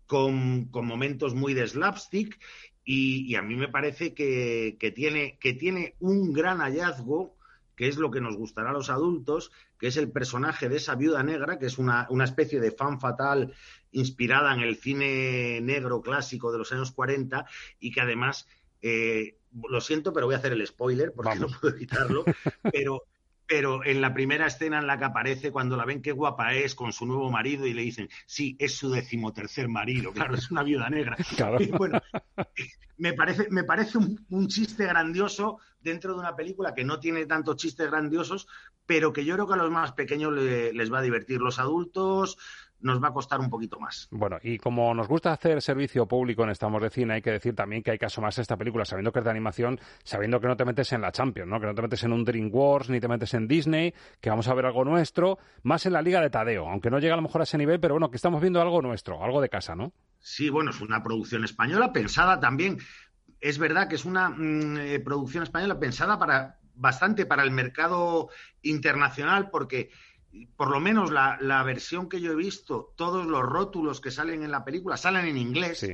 con, con momentos muy de slapstick y, a mí me parece que, tiene, que tiene un gran hallazgo, que es lo que nos gustará a los adultos, que es el personaje de esa viuda negra, que es una, especie de fan fatal inspirada en el cine negro clásico de los años 40 y que además, eh, lo siento, pero voy a hacer el spoiler porque no puedo evitarlo, pero pero en la primera escena en la que aparece, cuando la ven qué guapa es con su nuevo marido y le dicen, sí, es su decimotercer marido, claro, es una viuda negra. Y bueno, me parece, me parece un, chiste grandioso dentro de una película que no tiene tantos chistes grandiosos, pero que yo creo que a los más pequeños les va a divertir. Los adultos nos va a costar un poquito más. Bueno, y como nos gusta hacer servicio público en Estamos de Cine, hay que decir también que hay que asomarse a esta película sabiendo que es de animación, sabiendo que no te metes en la Champions, ¿no? que no te metes en un DreamWorks ni te metes en Disney, que vamos a ver algo nuestro, más en la Liga de Tadeo, aunque no llega a lo mejor a ese nivel, pero bueno, que estamos viendo algo nuestro, algo de casa, ¿no? Sí, bueno, es una producción española pensada también. Es verdad que es una mm, eh, producción española pensada para bastante para el mercado internacional porque por lo menos la, la, versión que yo he visto, todos los rótulos que salen en la película salen en inglés.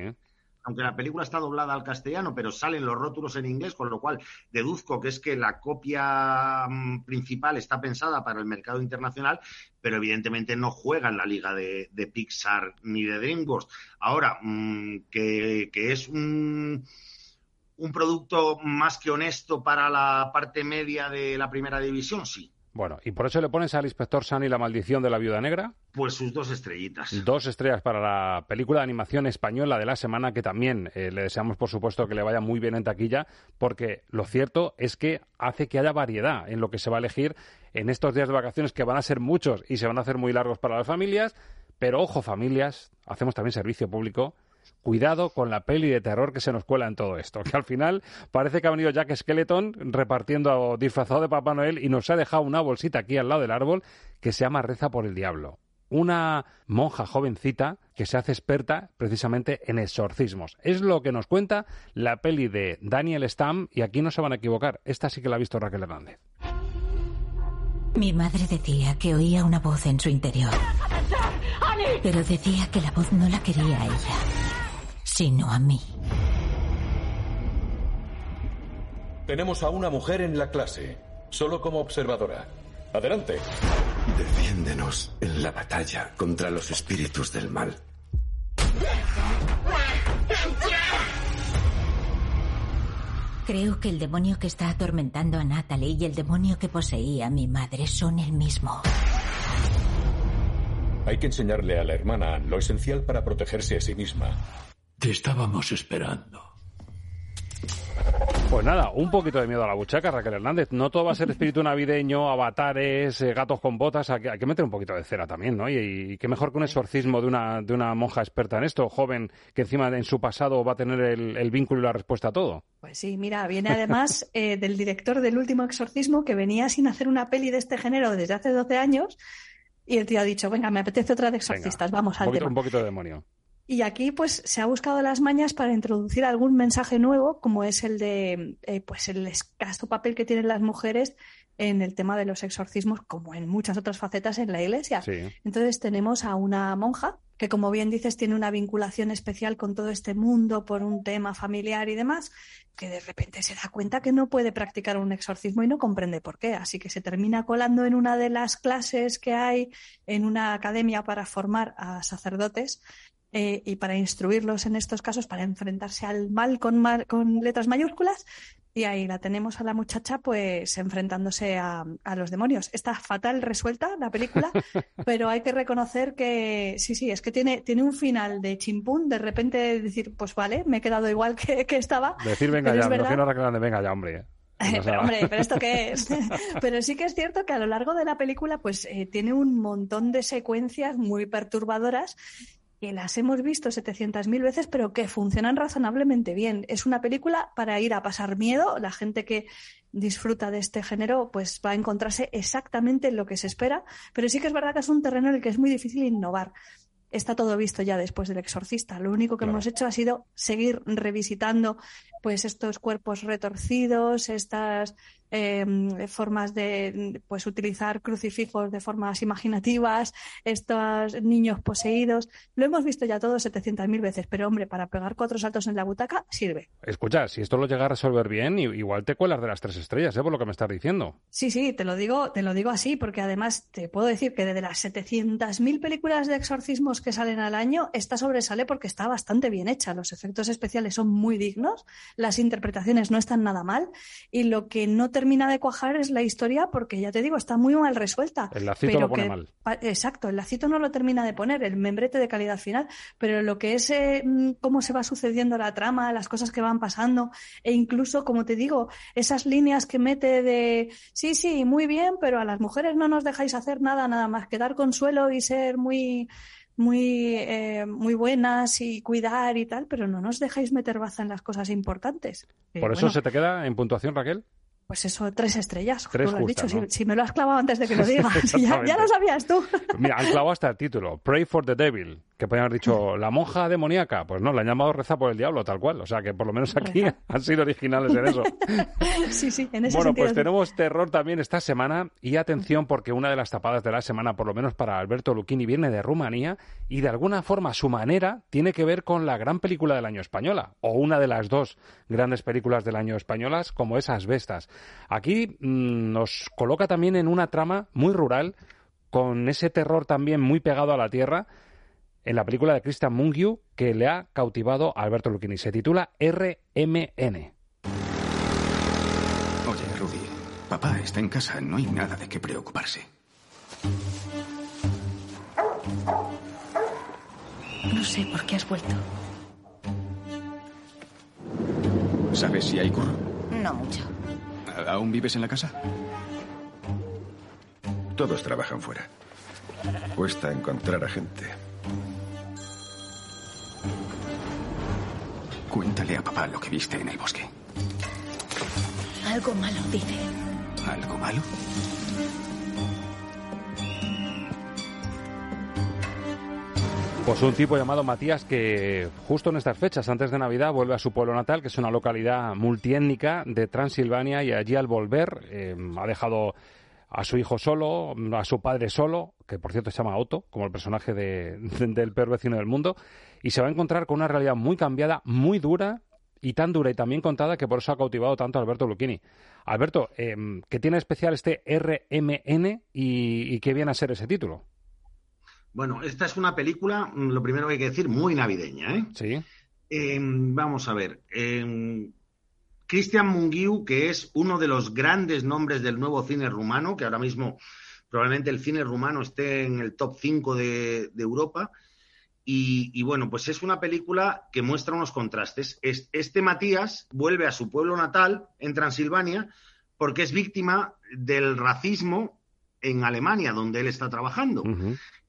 Aunque la película está doblada al castellano, pero salen los rótulos en inglés, con lo cual deduzco que es que la copia mm, principal está pensada para el mercado internacional, pero evidentemente no juega en la liga de, Pixar ni de DreamWorks. Ahora, mm, que, que, es un un producto más que honesto para la parte media de la primera división, sí. Bueno, ¿y por eso le pones al inspector Sunny la maldición de la viuda negra? Pues sus dos estrellitas. Dos estrellas para la película de animación española de la semana, que también eh, le deseamos, por supuesto, que le vaya muy bien en taquilla, porque lo cierto es que hace que haya variedad en lo que se va a elegir en estos días de vacaciones, que van a ser muchos y se van a hacer muy largos para las familias. Pero ojo, familias, hacemos también servicio público cuidado con la peli de terror que se nos cuela en todo esto, que al final parece que ha venido Jack Skeleton repartiendo disfrazado de Papá Noel y nos ha dejado una bolsita aquí al lado del árbol que se llama Reza por el Diablo. Una monja jovencita que se hace experta precisamente en exorcismos. Es lo que nos cuenta la peli de Daniel Stam y aquí no se van a equivocar. Esta sí que la ha visto Raquel Hernández. Mi madre decía que oía una voz en su interior. Pero decía que la voz no la quería ella sino a mí. Tenemos a una mujer en la clase, solo como observadora. Adelante. Defiéndenos en la batalla contra los espíritus del mal. Creo que el demonio que está atormentando a Natalie y el demonio que poseía a mi madre son el mismo. Hay que enseñarle a la hermana lo esencial para protegerse a sí misma. Te estábamos esperando. Pues nada, un poquito de miedo a la buchaca, Raquel Hernández. No todo va a ser espíritu navideño, avatares, eh, gatos con botas. Hay que, meter un poquito de cera también, ¿no? Y, qué mejor que un exorcismo de una, de una monja experta en esto, joven, que encima en su pasado va a tener el, vínculo y la respuesta a todo. Pues sí, mira, viene además eh, del director del último exorcismo que venía sin hacer una peli de este género desde hace 12 años. Y el tío ha dicho, venga, me apetece otra de exorcistas, vamos al Un poquito de demonio. Y aquí pues se ha buscado las mañas para introducir algún mensaje nuevo, como es el de eh, pues el escaso papel que tienen las mujeres en el tema de los exorcismos, como en muchas otras facetas en la iglesia. Entonces tenemos a una monja que, como bien dices, tiene una vinculación especial con todo este mundo por un tema familiar y demás, que de repente se da cuenta que no puede practicar un exorcismo y no comprende por qué. Así que se termina colando en una de las clases que hay en una academia para formar a sacerdotes eh, y para instruirlos en estos casos, para enfrentarse al mal con, con letras mayúsculas. Y ahí la tenemos a la muchacha pues enfrentándose a, los demonios. Está fatal resuelta la película, pero hay que reconocer que sí, sí, es que tiene, tiene un final de chimpún, de repente decir, pues vale, me he quedado igual que, estaba. Decir, venga ya, me refiero a venga ya, hombre. pero hombre, pero esto qué es. pero sí que es cierto que a lo largo de la película, pues eh, tiene un montón de secuencias muy perturbadoras que las hemos visto 700.000 veces, pero que funcionan razonablemente bien. Es una película para ir a pasar miedo. La gente que disfruta de este género, pues va a encontrarse exactamente en lo que se espera. Pero sí que es verdad que es un terreno en el que es muy difícil innovar. Está todo visto ya después del exorcista. Lo único que hemos hecho ha sido seguir revisitando pues estos cuerpos retorcidos, estas Em, formas de pues utilizar crucifijos de formas imaginativas, estos niños poseídos. Lo hemos visto ya todo 700.000 veces, pero hombre, para pegar cuatro saltos en la butaca sirve. Escucha, si esto lo llega a resolver bien, igual te cuelas de las tres estrellas, ¿eh? por lo que me estás diciendo. Sí, sí, te lo digo, te lo digo así, porque además te puedo decir que de las 700.000 películas de exorcismos que salen al año, esta sobresale porque está bastante bien hecha. Los efectos especiales son muy dignos, las interpretaciones no están nada mal y lo que no termina de cuajar es la historia porque, ya te digo, está muy mal resuelta. El lacito lo pone mal. Exacto, el lacito no lo termina de poner, el membrete de calidad final, pero lo que es eh, mm, cómo se va sucediendo la trama, las cosas que van pasando e incluso, como te digo, esas líneas que mete de, sí, sí, muy bien, pero a las mujeres no nos dejáis hacer nada, nada más que dar consuelo y ser muy muy, eh, muy buenas y cuidar y tal, pero no nos dejáis meter baza en las cosas importantes. ¿Por eso se te queda en puntuación, Raquel? Pues eso, tres estrellas. Tres lo has dicho. Si, me lo has clavado antes de que lo digas, ya, ya, lo sabías tú. Mira, han clavado hasta el título, Pray for the Devil que podrían haber dicho la monja demoníaca. Pues no, la han llamado reza por el diablo, tal cual. O sea que por lo menos aquí han sido originales en eso. sí, sí, en ese Bueno, pues tenemos terror también esta semana. Y atención, porque una de las tapadas de la semana, por lo menos para Alberto Lucchini, viene de Rumanía y de alguna forma su manera tiene que ver con la gran película del año española, o una de las dos grandes películas del año españolas, como esas bestas. Aquí mm, nos coloca también en una trama muy rural, con ese terror también muy pegado a la tierra en la película de Christian Mungiu que le ha cautivado a Alberto Luchini. Se titula RMN. Oye, Rudy, papá está en casa, no hay nada de qué preocuparse. No sé por qué has vuelto. ¿Sabes si hay curro? No mucho. ¿Aún vives en la casa? Todos trabajan fuera. Cuesta encontrar a gente. Cuéntale a papá lo que viste en el bosque. Algo malo, dice. ¿Algo malo? Pues un tipo llamado Matías que justo en estas fechas, antes de Navidad, vuelve a su pueblo natal, que es una localidad multiétnica de Transilvania, y allí al volver eh, ha dejado a su hijo solo, a su padre solo, que por cierto se llama Otto, como el personaje de, del peor vecino del mundo, y se va a encontrar con una realidad muy cambiada, muy dura, y tan dura y también contada que por eso ha cautivado tanto a Alberto Lucchini. Alberto, eh, ¿qué tiene especial este RMN y, y qué viene a ser ese título? Bueno, esta es una película, mm, lo primero que hay que decir, muy navideña, ¿eh? Sí. Em, vamos a ver. Eh, Cristian Mungiu, que es uno de los grandes nombres del nuevo cine rumano, que ahora mismo probablemente el cine rumano esté en el top 5 de, Europa. Y, y, bueno, pues es una película que muestra unos contrastes. Este Matías vuelve a su pueblo natal, en Transilvania, porque es víctima del racismo en Alemania, donde él está trabajando.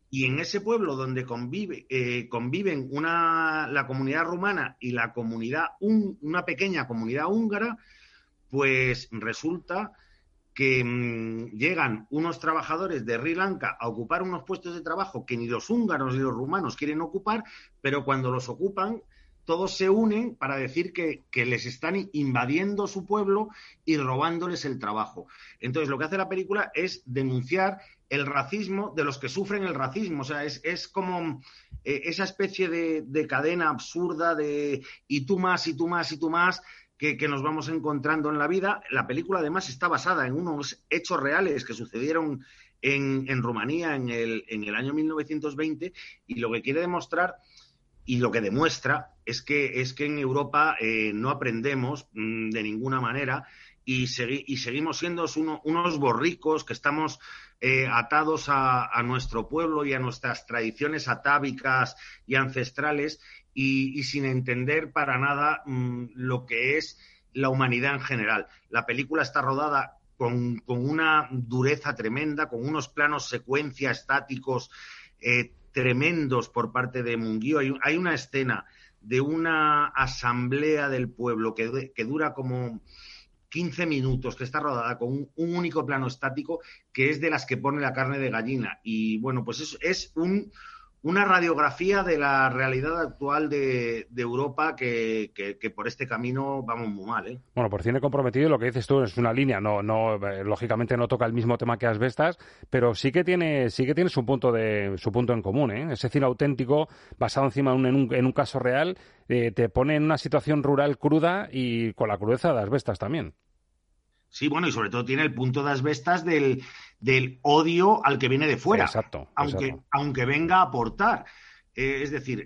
Y en ese pueblo donde convive, eh, conviven una, la comunidad rumana y la comunidad, una pequeña comunidad húngara, pues resulta que mm, llegan unos trabajadores de Sri Lanka a ocupar unos puestos de trabajo que ni los húngaros ni los rumanos quieren ocupar, pero cuando los ocupan, todos se unen para decir que, que, les están invadiendo su pueblo y robándoles el trabajo. Entonces, lo que hace la película es denunciar el racismo de los que sufren el racismo. O sea, es, es como eh, esa especie de, cadena absurda de y tú más, y tú más, y tú más, que, nos vamos encontrando en la vida. La película además está basada en unos hechos reales que sucedieron en, en Rumanía en el, en el año 1920 y lo que quiere demostrar y lo que demuestra es que, es que en Europa eh, no aprendemos mm, de ninguna manera y, y seguimos siendo unos borricos que estamos eh, atados a, nuestro pueblo y a nuestras tradiciones atávicas y ancestrales y, sin entender para nada mm, lo que es la humanidad en general. La película está rodada con, una dureza tremenda, con unos planos secuencia estáticos eh, tremendos por parte de Munguío. Hay, una escena de una asamblea del pueblo que, que dura como 15 minutos, que está rodada con un, único plano estático, que es de las que pone la carne de gallina. Y bueno, pues es, es un, una radiografía de la realidad actual de, Europa que, que, por este camino vamos muy mal. ¿eh? Bueno, por cine comprometido lo que dices tú es una línea, no, no, eh, lógicamente no toca el mismo tema que Asbestas, pero sí que tiene, sí que tiene su punto de, su punto en común, ¿eh? Ese cine auténtico basado encima en un, en un caso real eh, te pone en una situación rural cruda y con la crudeza de Asbestas también. Sí, bueno, y sobre todo tiene el punto de asbestas del, del odio al que viene de fuera. Exacto. Aunque, aunque venga a aportar. Eh, es decir,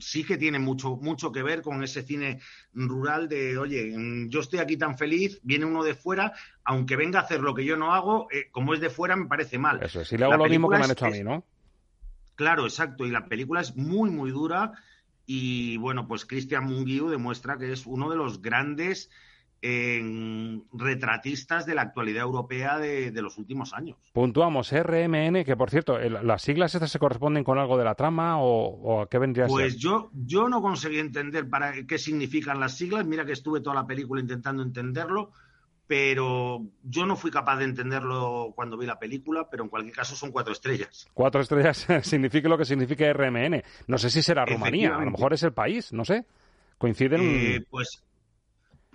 sí que tiene mucho, mucho que ver con ese cine rural de, oye, yo estoy aquí tan feliz, viene uno de fuera, aunque venga a hacer lo que yo no hago, eh, como es de fuera me parece mal. Eso, si le hago lo mismo que me han hecho a mí, ¿no? Claro, exacto. Y la película es muy, muy dura. Y bueno, pues Christian Mungiu demuestra que es uno de los grandes en retratistas de la actualidad europea de, los últimos años. Puntuamos RMN, que por cierto, ¿las siglas estas se corresponden con algo de la trama o, a qué vendría pues a ser? yo, yo no conseguí entender para qué significan las siglas. Mira que estuve toda la película intentando entenderlo, pero yo no fui capaz de entenderlo cuando vi la película, pero en cualquier caso son cuatro estrellas. Cuatro estrellas significa lo que significa RMN. No sé si será Rumanía, a lo mejor es el país, no sé. Coinciden. Eh, pues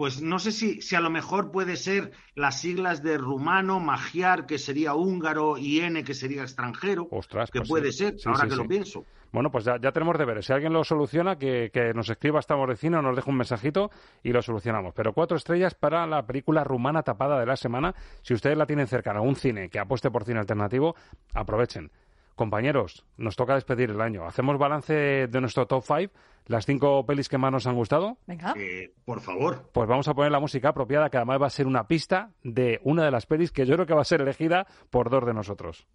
pues no sé si, si a lo mejor puede ser las siglas de rumano, magiar, que sería húngaro, y N, que sería extranjero. Ostras, que pues puede ser, ahora que lo pienso. Bueno, pues ya, ya tenemos deberes. Si alguien lo soluciona, que, que nos escriba hasta Morecino, nos deje un mensajito y lo solucionamos. Pero cuatro estrellas para la película rumana tapada de la semana. Si ustedes la tienen cerca en algún cine que apueste por cine alternativo, aprovechen. Compañeros, nos toca despedir el año. ¿Hacemos balance de nuestro top 5? ¿Las cinco pelis que más nos han gustado? Venga. Eh, por favor. Pues vamos a poner la música apropiada, que además va a ser una pista de una de las pelis que yo creo que va a ser elegida por dos de nosotros.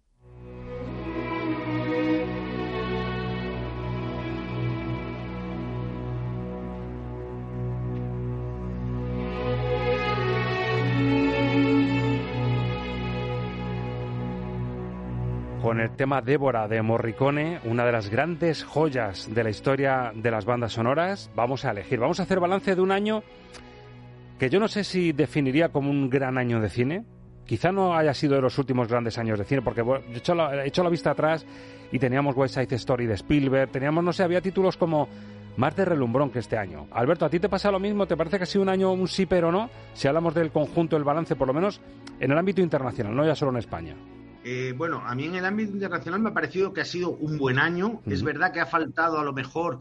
El tema Débora de Morricone, una de las grandes joyas de la historia de las bandas sonoras. Vamos a elegir, vamos a hacer balance de un año que yo no sé si definiría como un gran año de cine. Quizá no haya sido de los últimos grandes años de cine, porque he hecho la, vista atrás y teníamos West Side Story de Spielberg, teníamos, no sé, había títulos como más de relumbrón que este año. Alberto, ¿a ti te pasa lo mismo? ¿Te parece que ha sido un año un sí pero no? Si hablamos del conjunto, el balance, por lo menos en el ámbito internacional, no ya solo en España. Eh, bueno, a mí en el ámbito internacional me ha parecido que ha sido un buen año. Es verdad que ha faltado a lo mejor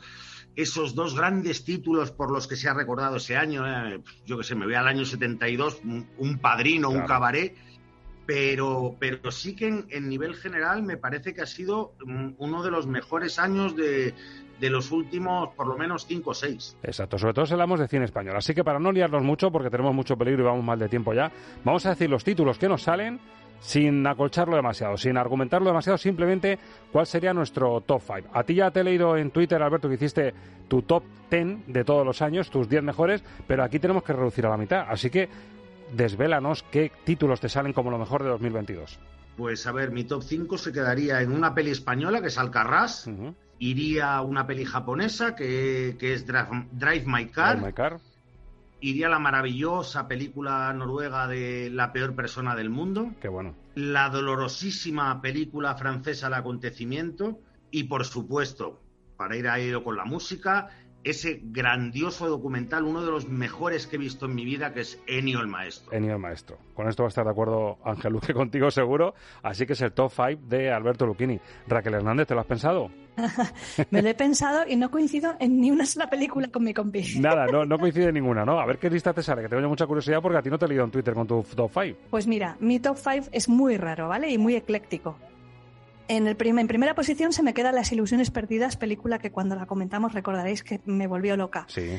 esos dos grandes títulos por los que se ha recordado ese año. Eh, yo que sé, me voy al año 72, un, padrino, un cabaret. Pero, pero sí que en, nivel general me parece que ha sido mm, uno de los mejores años de, de los últimos por lo menos cinco o seis. Exacto, sobre todo si hablamos de cine español. Así que para no liarnos mucho, porque tenemos mucho peligro y vamos mal de tiempo ya, vamos a decir los títulos que nos salen sin acolcharlo demasiado, sin argumentarlo demasiado, simplemente cuál sería nuestro top 5. A ti ya te he leído en Twitter, Alberto, que hiciste tu top 10 de todos los años, tus 10 mejores, pero aquí tenemos que reducir a la mitad. Así que desvélanos qué títulos te salen como lo mejor de 2022. Pues a ver, mi top 5 se quedaría en una peli española que es Alcarrás, iría a una peli japonesa que, es Drive, My Car. Drive My Car iría la maravillosa película noruega de La peor persona del mundo. Qué bueno. La dolorosísima película francesa El acontecimiento. Y por supuesto, para ir a ello con la música, ese grandioso documental, uno de los mejores que he visto en mi vida, que es Enio el Maestro. Enio el Maestro. Con esto va a estar de acuerdo Ángel Luque contigo seguro. Así que es el top 5 de Alberto Lucchini. Raquel Hernández, ¿te lo has pensado? Me lo he pensado y no coincido en ni una sola película con mi compi. Nada, no, no coincide en ninguna, ¿no? A ver qué lista te sale, que tengo mucha curiosidad porque a ti no te he leído en Twitter con tu top 5. Pues mira, mi top 5 es muy raro, ¿vale? Y muy ecléctico. En, el en primera posición se me queda Las Ilusiones Perdidas, película que cuando la comentamos recordaréis que me volvió loca. Sí.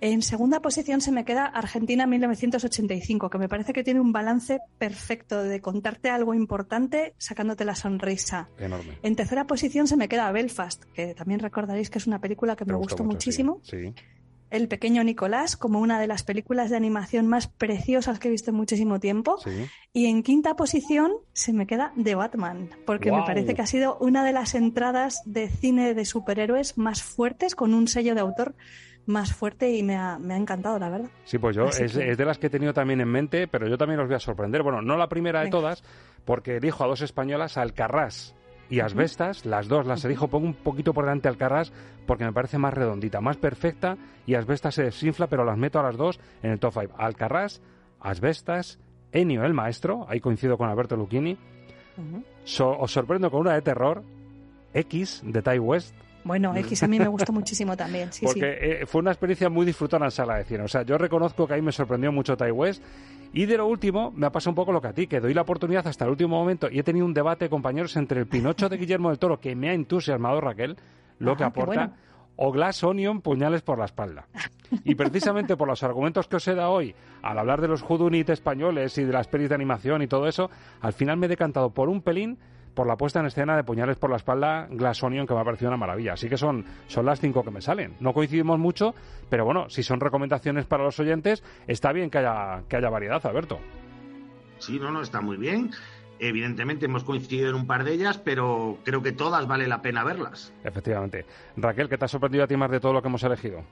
En segunda posición se me queda Argentina 1985, que me parece que tiene un balance perfecto de contarte algo importante sacándote la sonrisa. Enorme. En tercera posición se me queda Belfast, que también recordaréis que es una película que me, gustó, muchísimo. sí. El pequeño Nicolás como una de las películas de animación más preciosas que he visto en muchísimo tiempo. Y en quinta posición se me queda The Batman, porque me parece que ha sido una de las entradas de cine de superhéroes más fuertes, con un sello de autor más fuerte y me ha, encantado, la verdad. Sí, pues yo es, de las que he tenido también en mente, pero yo también os voy a sorprender. Bueno, no la primera de todas, porque elijo a dos españolas, Alcarrás y Asbestas, las dos las elijo, pongo un poquito por delante Alcarrás porque me parece más redondita, más perfecta y Asbestas se desinfla, pero las meto a las dos en el top 5. Alcarrás, Asbestas, Enio el maestro, ahí coincido con Alberto Lucchini. os sorprendo con una de terror, X de Tai West. Bueno, X a mí me gustó muchísimo también. Sí, Porque eh, fue una experiencia muy disfrutada en sala de cine. O sea, yo reconozco que ahí me sorprendió mucho Tai West y de lo último, me ha pasado un poco lo que a ti, que doy la oportunidad hasta el último momento y he tenido un debate, compañeros, entre el Pinocho de Guillermo del Toro, que me ha entusiasmado Raquel, lo que aporta, o Glass Onion, puñales por la espalda. Y precisamente por los argumentos que os he dado hoy, al hablar de los Judunit españoles y de las pelis de animación y todo eso, al final me he decantado por un pelín por la puesta en escena de Puñales por la espalda, Glass Onion, que me ha parecido una maravilla. Así que son, son las cinco que me salen. No coincidimos mucho, pero bueno, si son recomendaciones para los oyentes, está bien que haya, que haya variedad, Alberto. Sí, no, no, está muy bien. Evidentemente hemos coincidido en un par de ellas, pero creo que todas vale la pena verlas. Efectivamente. Raquel, ¿qué te ha sorprendido a ti más de todo lo que hemos elegido?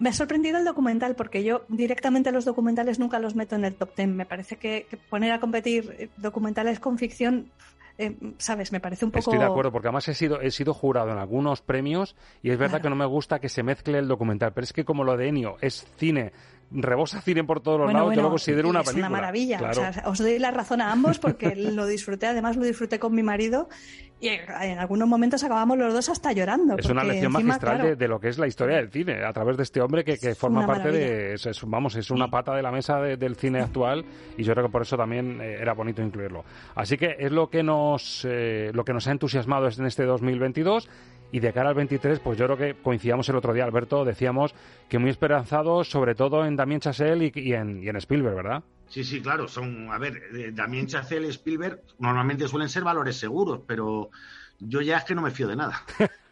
Me ha sorprendido el documental porque yo directamente los documentales nunca los meto en el top ten. Me parece que poner a competir eh, documentales con ficción eh, ¿sabes? Me parece un poco... Estoy de acuerdo, porque además he sido, he sido jurado en algunos premios y es verdad que no me gusta que se mezcle el documental, pero es que como lo de Enio es cine rebosa cine por todos los lados, yo lo considero una película. Es una maravilla. os doy la razón a ambos porque lo disfruté, además lo disfruté con mi marido y en algunos momentos acabamos los dos hasta llorando. Es una lección magistral de, lo que es la historia del cine, a través de este hombre que, forma parte de. Es, vamos, es una pata de la mesa del cine actual y yo creo que por eso también eh, era bonito incluirlo. Así que es lo que nos, eh, lo que nos ha entusiasmado en este 2022 y de cara al 23, pues yo creo que coincidíamos el otro día, Alberto, decíamos que muy esperanzados, sobre todo en Damien Chazelle y, en, y en Spielberg, ¿verdad? Sí, sí, claro, son, a ver, eh, Damien Chazelle y Spielberg normalmente suelen ser valores seguros, pero yo ya es que no me fío de nada.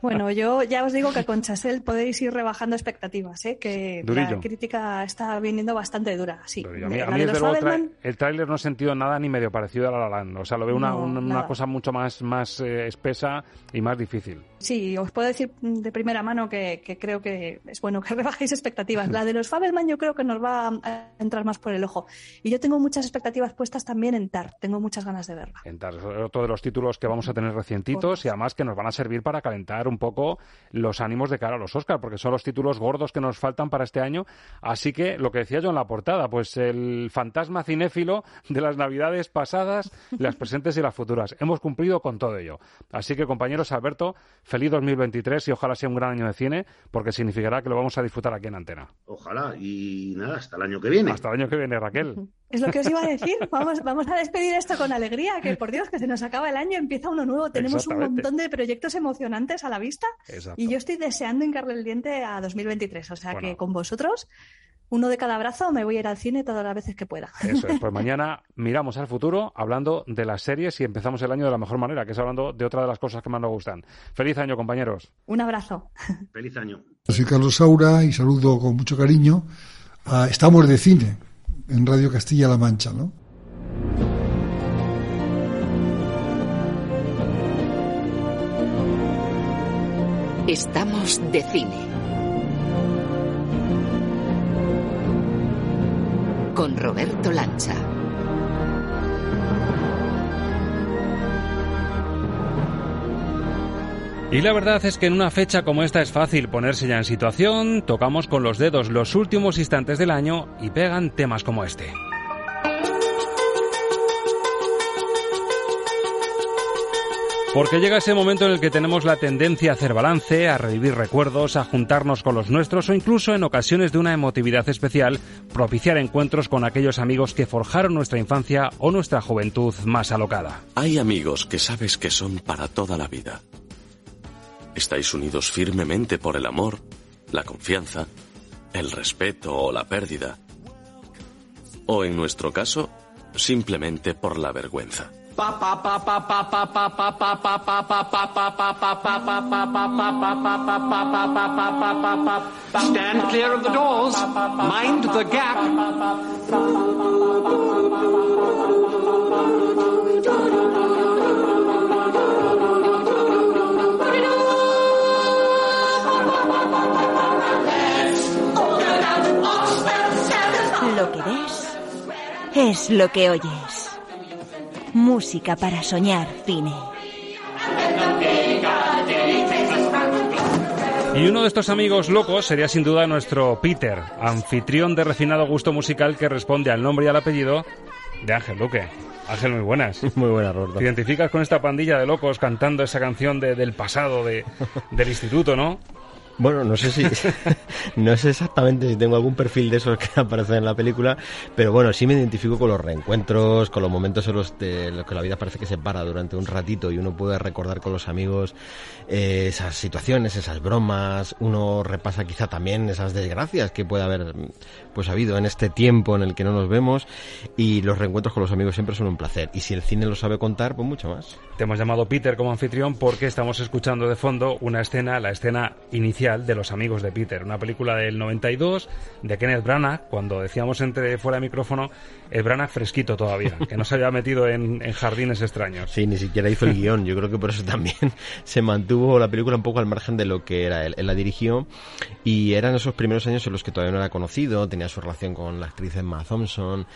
Bueno, yo ya os digo que con Chasel podéis ir rebajando expectativas, ¿eh? que la crítica está viniendo bastante dura. Sí. A mí, el tráiler no he sentido nada ni medio parecido a La La Land. O sea, lo veo una, cosa mucho más, más eh, espesa y más difícil. Sí, os puedo decir de primera mano que, creo que es bueno que rebajéis expectativas. La de los Fabelman yo creo que nos va a entrar más por el ojo. Y yo tengo muchas expectativas puestas también en Tar. Tengo muchas ganas de verla. En Tar, otro de los títulos que vamos a tener recientitos y además que nos van a servir para calentar un poco los ánimos de cara a los Oscars, porque son los títulos gordos que nos faltan para este año. Así que lo que decía yo en la portada, pues el fantasma cinéfilo de las navidades pasadas, las presentes y las futuras. Hemos cumplido con todo ello. Así que, compañeros, Alberto, feliz 2023 y ojalá sea un gran año de cine, porque significará que lo vamos a disfrutar aquí en Antena. Ojalá, y nada, hasta el año que viene. Hasta el año que viene, Raquel. Es lo que os iba a decir. Vamos, vamos a despedir esto con alegría, que por Dios, que se nos acaba el año, empieza uno nuevo. Tenemos un montón de proyectos emocionantes a la vista y yo estoy deseando hincarle el diente a 2023. O sea que con vosotros, uno de cada brazo, me voy a ir al cine todas las veces que pueda. Eso es. Pues mañana miramos al futuro hablando de las series y empezamos el año de la mejor manera, que es hablando de otra de las cosas que más nos gustan. Feliz año, compañeros. Un abrazo. Feliz año. Soy Carlos Saura y saludo con mucho cariño. Estamos de cine en Radio Castilla-La Mancha, ¿no? Estamos de cine. Con Roberto Lancha. Y la verdad es que en una fecha como esta es fácil ponerse ya en situación, tocamos con los dedos los últimos instantes del año y pegan temas como este. Porque llega ese momento en el que tenemos la tendencia a hacer balance, a revivir recuerdos, a juntarnos con los nuestros o incluso en ocasiones de una emotividad especial, propiciar encuentros con aquellos amigos que forjaron nuestra infancia o nuestra juventud más alocada. Hay amigos que sabes que son para toda la vida. Estáis unidos firmemente por el amor, la confianza, el respeto o la pérdida. O en nuestro caso, simplemente por la vergüenza. Stand clear of the doors. Mind the gap. Es lo que oyes. Música para soñar cine. Y uno de estos amigos locos sería sin duda nuestro Peter, anfitrión de refinado gusto musical que responde al nombre y al apellido de Ángel Luque. Ángel, muy buenas. Muy buenas, Roberto. ¿Te identificas con esta pandilla de locos cantando esa canción del pasado de, del instituto, no? Bueno, no sé si. no sé exactamente si tengo algún perfil de esos que aparecen en la película, pero bueno, sí me identifico con los reencuentros, con los momentos en los, que la vida parece que se para durante un ratito y uno puede recordar con los amigos eh, esas situaciones, esas bromas. Uno repasa quizá también esas desgracias que puede haber pues habido en este tiempo en el que no nos vemos y los reencuentros con los amigos siempre son un placer. Y si el cine lo sabe contar, pues mucho más. Te hemos llamado Peter como anfitrión porque estamos escuchando de fondo una escena, la escena inicial de Los Amigos de Peter, una película del 92 de Kenneth Branagh, cuando decíamos entre fuera de micrófono, el Branagh fresquito todavía, que no se había metido en, jardines extraños. Sí, ni siquiera hizo el guion, yo creo que por eso también se mantuvo la película un poco al margen de lo que era él. Él la dirigió y eran esos primeros años en los que todavía no era conocido, tenía su relación con la actriz Emma Thompson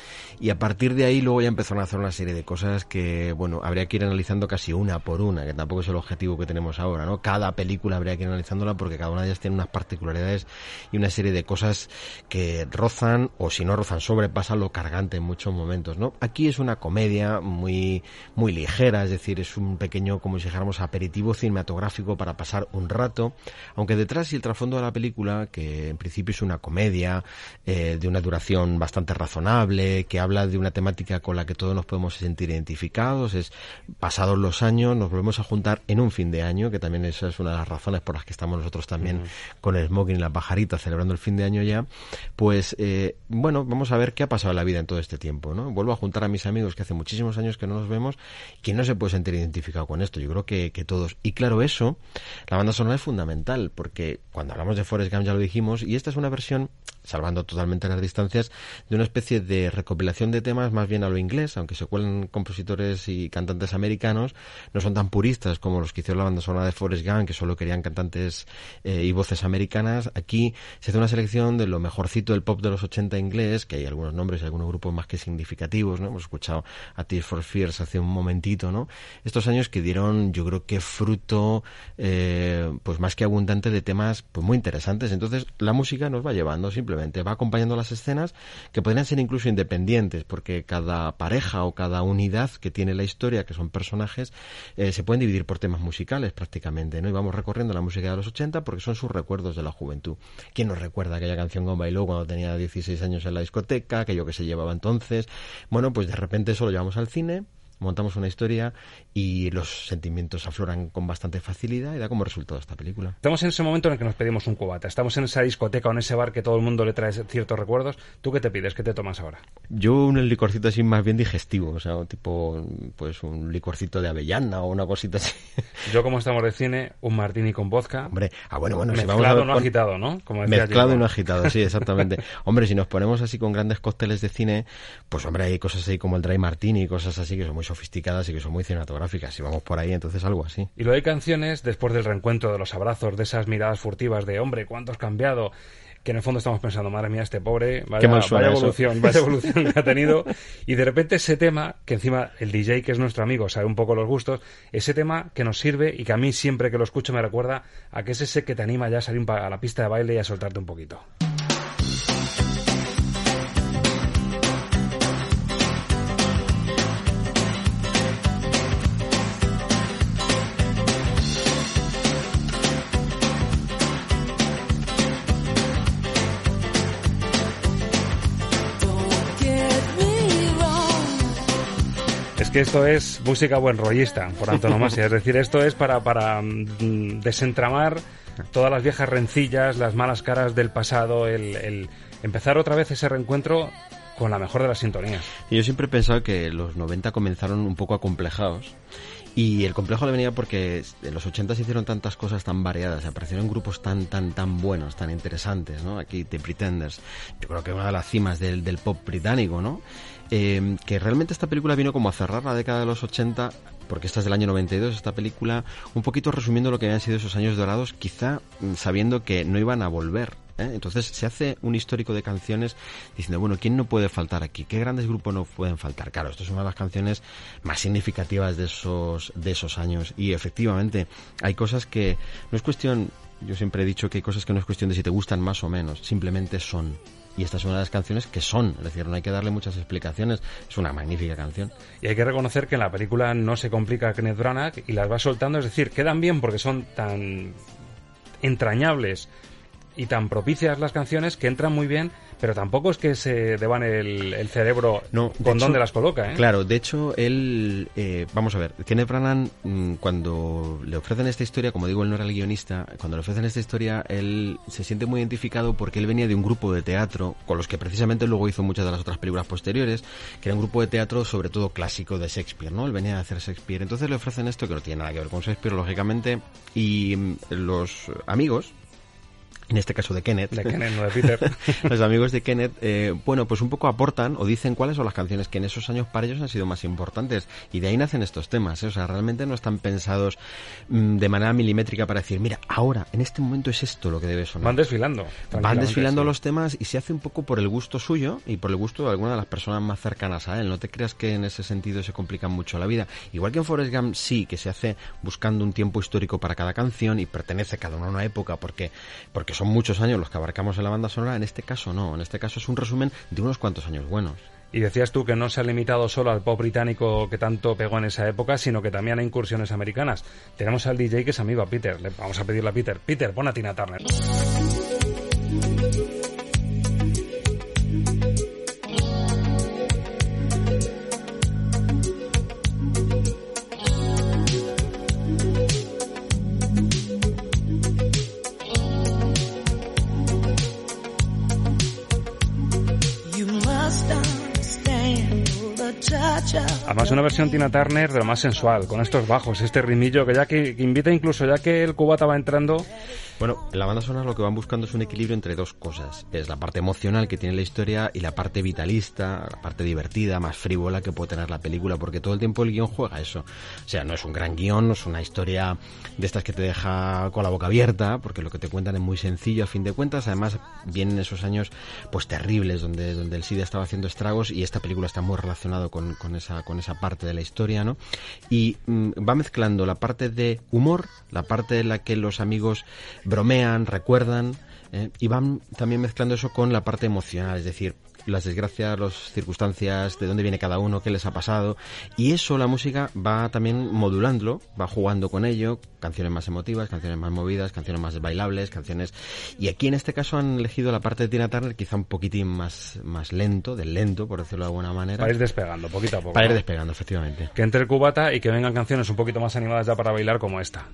y a partir de ahí luego ya empezaron a hacer una serie de cosas que, bueno, habría que ir analizando casi una por una, que tampoco es el objetivo que tenemos ahora, ¿no? Cada película habría que ir analizándola porque cada tiene unas particularidades y una serie de cosas que rozan, o si no rozan, sobrepasan lo cargante en muchos momentos, ¿no? Aquí es una comedia muy, muy ligera, es decir, es un pequeño, como si dijéramos, aperitivo cinematográfico para pasar un rato, aunque detrás y el trasfondo de la película, que en principio es una comedia eh, de una duración bastante razonable, que habla de una temática con la que todos nos podemos sentir identificados, es pasados los años, nos volvemos a juntar en un fin de año, que también esa es una de las razones por las que estamos nosotros también con el smoking y la pajarita celebrando el fin de año ya, pues eh, bueno, vamos a ver qué ha pasado en la vida en todo este tiempo, ¿no? Vuelvo a juntar a mis amigos que hace muchísimos años que no nos vemos, ¿quién no se puede sentir identificado con esto? Yo creo que, que todos. Y claro, eso, la banda sonora es fundamental, porque cuando hablamos de Forrest Gump ya lo dijimos, y esta es una versión, salvando totalmente las distancias, de una especie de recopilación de temas más bien a lo inglés, aunque se cuelen compositores y cantantes americanos, no son tan puristas como los que hicieron la banda sonora de Forrest Gump, que solo querían cantantes eh, y voces americanas. Aquí se hace una selección de lo mejorcito del pop de los 80 inglés, que hay algunos nombres y algunos grupos más que significativos, ¿no? Hemos escuchado a Tears for Fears hace un momentito, ¿no? Estos años que dieron, yo creo que fruto, eh, pues más que abundante de temas pues muy interesantes. Entonces, la música nos va llevando simplemente, va acompañando las escenas que podrían ser incluso independientes, porque cada pareja o cada unidad que tiene la historia, que son personajes, eh, se pueden dividir por temas musicales prácticamente, ¿no? Y vamos recorriendo la música de los 80 porque son sus recuerdos de la juventud. ¿Quién nos recuerda aquella canción con bailó cuando tenía 16 años en la discoteca, aquello que se llevaba entonces? Bueno, pues de repente eso lo llevamos al cine montamos una historia y los sentimientos afloran con bastante facilidad y da como resultado esta película. Estamos en ese momento en el que nos pedimos un cubata, estamos en esa discoteca o en ese bar que todo el mundo le trae ciertos recuerdos. ¿Tú qué te pides? ¿Qué te tomas ahora? Yo un licorcito así más bien digestivo, o sea, tipo pues un licorcito de avellana o una cosita así. Yo como estamos de cine, un martini con vodka. Hombre, ah bueno, bueno, mezclado si vamos a no agitado, ¿no? Como mezclado y no agitado, sí, exactamente. hombre, si nos ponemos así con grandes cócteles de cine, pues hombre, hay cosas así como el dry martini y cosas así que son muy sofisticadas y que son muy cinematográficas. Si vamos por ahí, entonces algo así. Y lo de canciones, después del reencuentro, de los abrazos, de esas miradas furtivas de hombre, ¿cuánto has cambiado? que en el fondo estamos pensando, madre mía, este pobre, vaya, vaya evolución, vaya evolución que ha tenido. Y de repente ese tema, que encima el DJ, que es nuestro amigo, sabe un poco los gustos, ese tema que nos sirve y que a mí siempre que lo escucho me recuerda a que es ese que te anima ya a salir a la pista de baile y a soltarte un poquito. Que esto es música buen rollista, por antonomasia. es decir, esto es para, para mm, desentramar todas las viejas rencillas, las malas caras del pasado, el, empezar otra vez ese reencuentro con la mejor de las sintonías. Yo siempre he pensado que los 90 comenzaron un poco acomplejados. Y el complejo le venía porque en los 80 se hicieron tantas cosas tan variadas, aparecieron grupos tan, tan, tan buenos, tan interesantes, ¿no? Aquí The Pretenders, yo creo que una de las cimas del, del pop británico, ¿no? Eh, que realmente esta película vino como a cerrar la década de los 80, porque esta es del año 92, esta película, un poquito resumiendo lo que habían sido esos años dorados, quizá mm, sabiendo que no iban a volver. ¿eh? Entonces se hace un histórico de canciones diciendo, bueno, ¿quién no puede faltar aquí? ¿Qué grandes grupos no pueden faltar? Claro, esto es una de las canciones más significativas de esos, de esos años. Y efectivamente, hay cosas que no es cuestión, yo siempre he dicho que hay cosas que no es cuestión de si te gustan más o menos, simplemente son y esta es una de las canciones que son, es decir, no hay que darle muchas explicaciones, es una magnífica canción. Y hay que reconocer que en la película no se complica Kenneth Branagh y las va soltando, es decir, quedan bien porque son tan entrañables y tan propicias las canciones que entran muy bien pero tampoco es que se deban el, cerebro no, con dónde las coloca. ¿eh? Claro, de hecho, él, eh, vamos a ver, Kenneth Branagh, mm, cuando le ofrecen esta historia, como digo, él no era el guionista, cuando le ofrecen esta historia, él se siente muy identificado porque él venía de un grupo de teatro, con los que precisamente luego hizo muchas de las otras películas posteriores, que era un grupo de teatro sobre todo clásico de Shakespeare, ¿no? Él venía a hacer Shakespeare. Entonces le ofrecen esto que no tiene nada que ver con Shakespeare, lógicamente, y mm, los amigos, en este caso de Kenneth. De Kenneth, no de Peter. los amigos de Kenneth, eh, bueno, pues un poco aportan o dicen cuáles son las canciones que en esos años para ellos han sido más importantes. Y de ahí nacen estos temas. ¿eh? O sea, realmente no están pensados mm, de manera milimétrica para decir, mira, ahora, en este momento es esto lo que debe sonar. Van desfilando. Van desfilando los temas y se hace un poco por el gusto suyo y por el gusto de alguna de las personas más cercanas a él. No te creas que en ese sentido se complica mucho la vida. Igual que en Forrest Gump sí, que se hace buscando un tiempo histórico para cada canción y pertenece cada una a una época porque, porque son muchos años los que abarcamos en la banda sonora, en este caso no, en este caso es un resumen de unos cuantos años buenos. Y decías tú que no se ha limitado solo al pop británico que tanto pegó en esa época, sino que también a incursiones americanas. Tenemos al DJ que es amigo a Peter. Le vamos a pedirle a Peter. Peter, pon a Tina Turner. Además, una versión Tina Turner de lo más sensual, con estos bajos, este rimillo que ya que, invita incluso, ya que el cubata va entrando. Bueno, en la banda sonora lo que van buscando es un equilibrio entre dos cosas. Es la parte emocional que tiene la historia y la parte vitalista, la parte divertida, más frívola que puede tener la película, porque todo el tiempo el guion juega eso. O sea, no es un gran guion, no es una historia de estas que te deja con la boca abierta, porque lo que te cuentan es muy sencillo a fin de cuentas. Además, vienen esos años pues terribles donde, donde el SIDA estaba haciendo estragos y esta película está muy relacionado con, con esa, con esa parte de la historia, ¿no? Y mm, va mezclando la parte de humor, la parte en la que los amigos bromean, recuerdan, ¿eh? y van también mezclando eso con la parte emocional, es decir, las desgracias, las circunstancias, de dónde viene cada uno, qué les ha pasado. Y eso la música va también modulándolo, va jugando con ello, canciones más emotivas, canciones más movidas, canciones más bailables, canciones... Y aquí en este caso han elegido la parte de Tina Turner quizá un poquitín más, más lento, del lento, por decirlo de alguna manera. Para ir despegando, poquito a poco. Para ir despegando, efectivamente. Que entre el cubata y que vengan canciones un poquito más animadas ya para bailar como esta.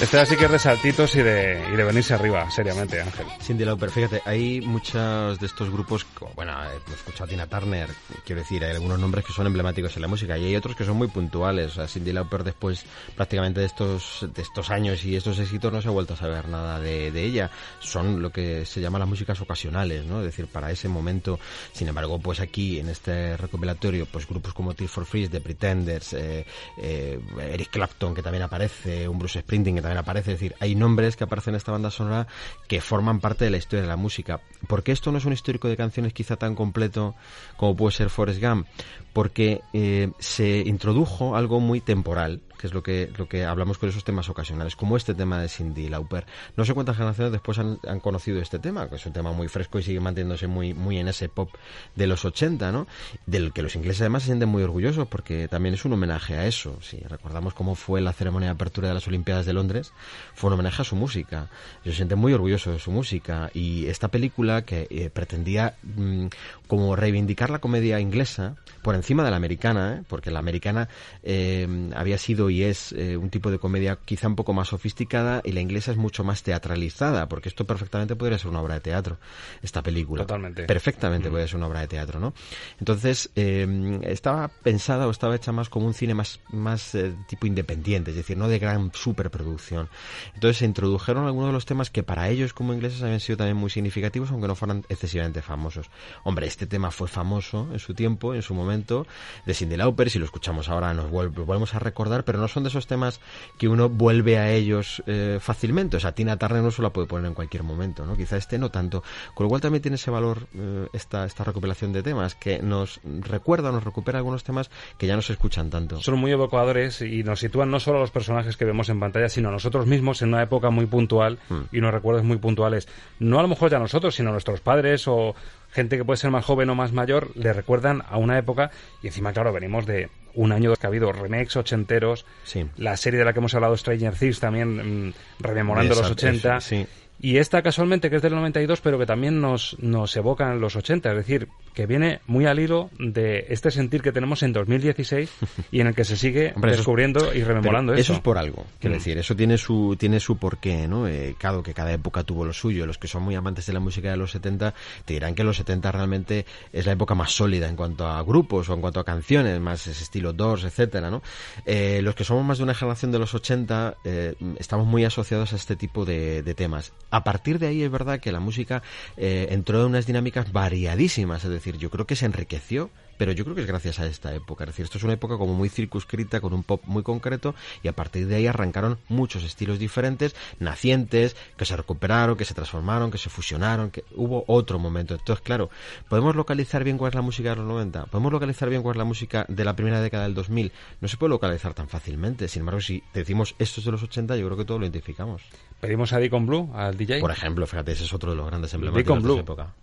Este así que es de saltitos y de, y de venirse arriba, seriamente, Ángel. Cindy Lauper, fíjate, hay muchos de estos grupos, bueno, hemos escuchado a Tina Turner, quiero decir, hay algunos nombres que son emblemáticos en la música y hay otros que son muy puntuales. O sea, Cindy Lauper después prácticamente de estos, de estos años y estos éxitos no se ha vuelto a saber nada de, de ella. Son lo que se llama las músicas ocasionales, ¿no? Es decir, para ese momento. Sin embargo, pues aquí en este recopilatorio, pues grupos como Tears for Freeze, The Pretenders, eh, eh, Eric Clapton, que también aparece, un Bruce Sprinting, que también aparece. Es decir, hay nombres que aparecen en esta banda sonora que forman parte de la historia de la música. ¿Por qué esto no es un histórico de canciones quizá tan completo como puede ser Forrest Gump? Porque eh, se introdujo algo muy temporal que es lo que, lo que hablamos con esos temas ocasionales, como este tema de Cindy Lauper. No sé cuántas generaciones después han, conocido este tema, que es un tema muy fresco y sigue manteniéndose muy, muy en ese pop de los 80, ¿no? Del que los ingleses además se sienten muy orgullosos porque también es un homenaje a eso. Si recordamos cómo fue la ceremonia de apertura de las Olimpiadas de Londres, fue un homenaje a su música. Ellos se sienten muy orgullosos de su música y esta película que eh, pretendía mmm, como reivindicar la comedia inglesa por encima de la americana, ¿eh? porque la americana eh, había sido y es eh, un tipo de comedia quizá un poco más sofisticada y la inglesa es mucho más teatralizada, porque esto perfectamente podría ser una obra de teatro, esta película. Totalmente. Perfectamente mm. podría ser una obra de teatro, ¿no? Entonces, eh, estaba pensada o estaba hecha más como un cine más, más eh, tipo independiente, es decir, no de gran superproducción. Entonces se introdujeron algunos de los temas que para ellos como ingleses habían sido también muy significativos, aunque no fueran excesivamente famosos. Hombre, este tema fue famoso en su tiempo, en su momento, de Cindy Lauper, si lo escuchamos ahora nos volvemos a recordar, pero no son de esos temas que uno vuelve a ellos eh, fácilmente. O sea, Tina Turner no se la puede poner en cualquier momento, ¿no? Quizá este no tanto. Con lo cual también tiene ese valor eh, esta, esta recopilación de temas, que nos recuerda, nos recupera algunos temas que ya no se escuchan tanto. Son muy evocadores y nos sitúan no solo a los personajes que vemos en pantalla, sino a nosotros mismos en una época muy puntual hmm. y unos recuerdos muy puntuales. No a lo mejor ya nosotros, sino a nuestros padres o gente que puede ser más joven o más mayor, le recuerdan a una época y encima, claro, venimos de un año que ha habido remakes ochenteros, sí. la serie de la que hemos hablado, Stranger Things, también mmm, rememorando los 80. Sí. Y esta casualmente que es del 92, pero que también nos, nos evoca en los 80, es decir, que viene muy al hilo de este sentir que tenemos en 2016 y en el que se sigue descubriendo y rememorando eso. Eso es por algo, quiero Mm. decir, eso tiene su, tiene su porqué, ¿no? Eh, claro que cada época tuvo lo suyo. Los que son muy amantes de la música de los 70 te dirán que los 70 realmente es la época más sólida en cuanto a grupos o en cuanto a canciones, más ese estilo Doors, etcétera, ¿no? Eh, los que somos más de una generación de los 80 eh, estamos muy asociados a este tipo de, de temas. A partir de ahí es verdad que la música eh, entró en unas dinámicas variadísimas, es decir, yo creo que se enriqueció pero yo creo que es gracias a esta época. Es decir, esto es una época como muy circunscrita, con un pop muy concreto, y a partir de ahí arrancaron muchos estilos diferentes, nacientes, que se recuperaron, que se transformaron, que se fusionaron, que hubo otro momento. Entonces, claro, ¿podemos localizar bien cuál es la música de los 90? ¿Podemos localizar bien cuál es la música de la primera década del 2000? No se puede localizar tan fácilmente. Sin embargo, si decimos esto es de los 80, yo creo que todo lo identificamos. Pedimos a Deacon Blue, al DJ. Por ejemplo, fíjate, ese es otro de los grandes emblemáticos Deacon de esa época.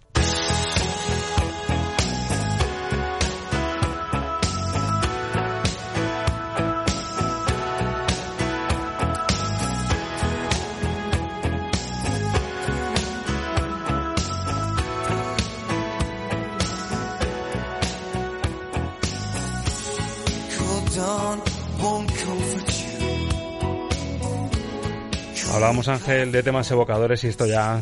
Hablábamos, Ángel, de temas evocadores y esto ya,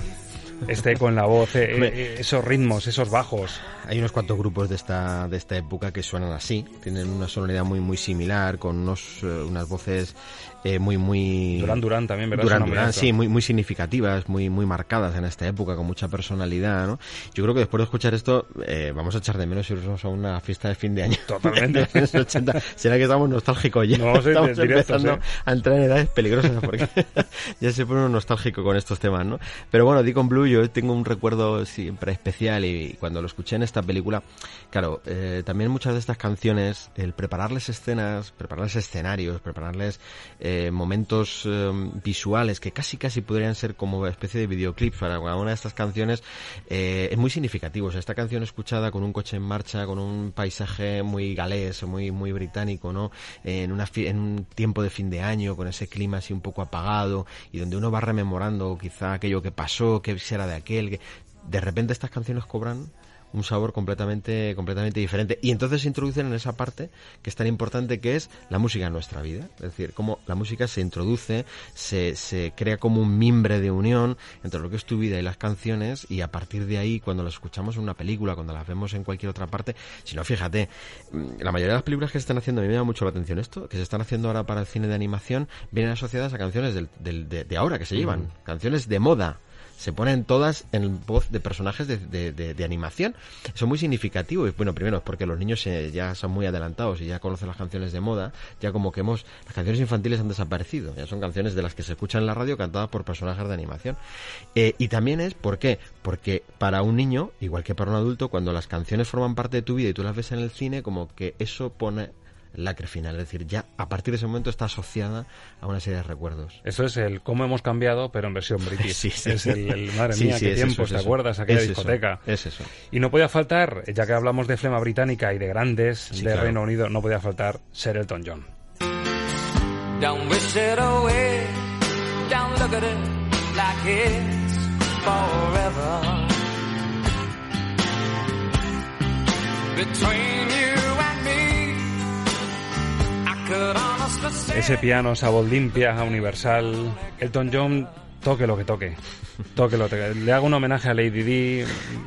este eco en la voz, eh, eh, esos ritmos, esos bajos. Hay unos cuantos grupos de esta, de esta época que suenan así, tienen una sonoridad muy muy similar, con unos, eh, unas voces eh, muy muy... Durán Durán también, ¿verdad? Durán Durán, sí, muy, muy significativas, muy, muy marcadas en esta época, con mucha personalidad, ¿no? Yo creo que después de escuchar esto, eh, vamos a echar de menos irnos a una fiesta de fin de año. Totalmente. de los 80. Será que estamos nostálgicos ya. No, sí, estamos directo, empezando sí. a entrar en edades peligrosas porque ya se pone uno nostálgico con estos temas, ¿no? Pero bueno, Deacon Blue yo tengo un recuerdo siempre especial y cuando lo escuché en esta película, claro, eh, también muchas de estas canciones, el prepararles escenas, prepararles escenarios, prepararles eh, momentos eh, visuales que casi casi podrían ser como especie de videoclips para cada una de estas canciones, eh, es muy significativo. O sea, esta canción escuchada con un coche en marcha, con un paisaje muy galés, muy, muy británico, ¿no? En, una en un tiempo de fin de año, con ese clima así un poco apagado, y donde uno va rememorando quizá aquello que pasó, qué será de aquel, que de repente estas canciones cobran un sabor completamente completamente diferente. Y entonces se introducen en esa parte que es tan importante que es la música en nuestra vida. Es decir cómo la música se introduce se, se crea como un mimbre de unión entre lo que es tu vida y las canciones y a partir de ahí cuando las escuchamos en una película cuando las vemos en cualquier otra parte si no fíjate mm, la mayoría de las películas que se están haciendo a mí me llama mucho la atención esto que se están haciendo ahora para el cine de animación vienen asociadas a canciones del, del- de, de ahora que se llevan canciones de moda se ponen todas en voz de personajes de, de- de- de animación. Eso es muy significativo. Y bueno, primero es porque los niños eh, ya son muy adelantados y ya conocen las canciones de moda. Ya como que hemos. Las canciones infantiles han desaparecido. Ya son canciones de las que se escuchan en la radio cantadas por personajes de animación. Eh, y también es, ¿por qué? Porque para un niño, igual que para un adulto, cuando las canciones forman parte de tu vida y tú las ves en el cine, como que eso pone lacre final. Es decir, ya a partir de ese momento está asociada a una serie de recuerdos. Eso es el cómo hemos cambiado, pero en versión british. Sí, sí. Es el, el- madre mía, sí, qué es eso, tiempos, es ¿te eso. acuerdas? Aquella Es eso, discoteca. es eso. Y no podía faltar, ya que hablamos de flema británica y de grandes Sí, de claro. Reino Unido, no podía faltar Sir Elton John. Don't wish it away. Don't look at it like it's forever. Between you Ese piano, esa voz limpia, universal. Elton John, toque lo que toque. Toque lo que toque. Le hago un homenaje a Lady Di,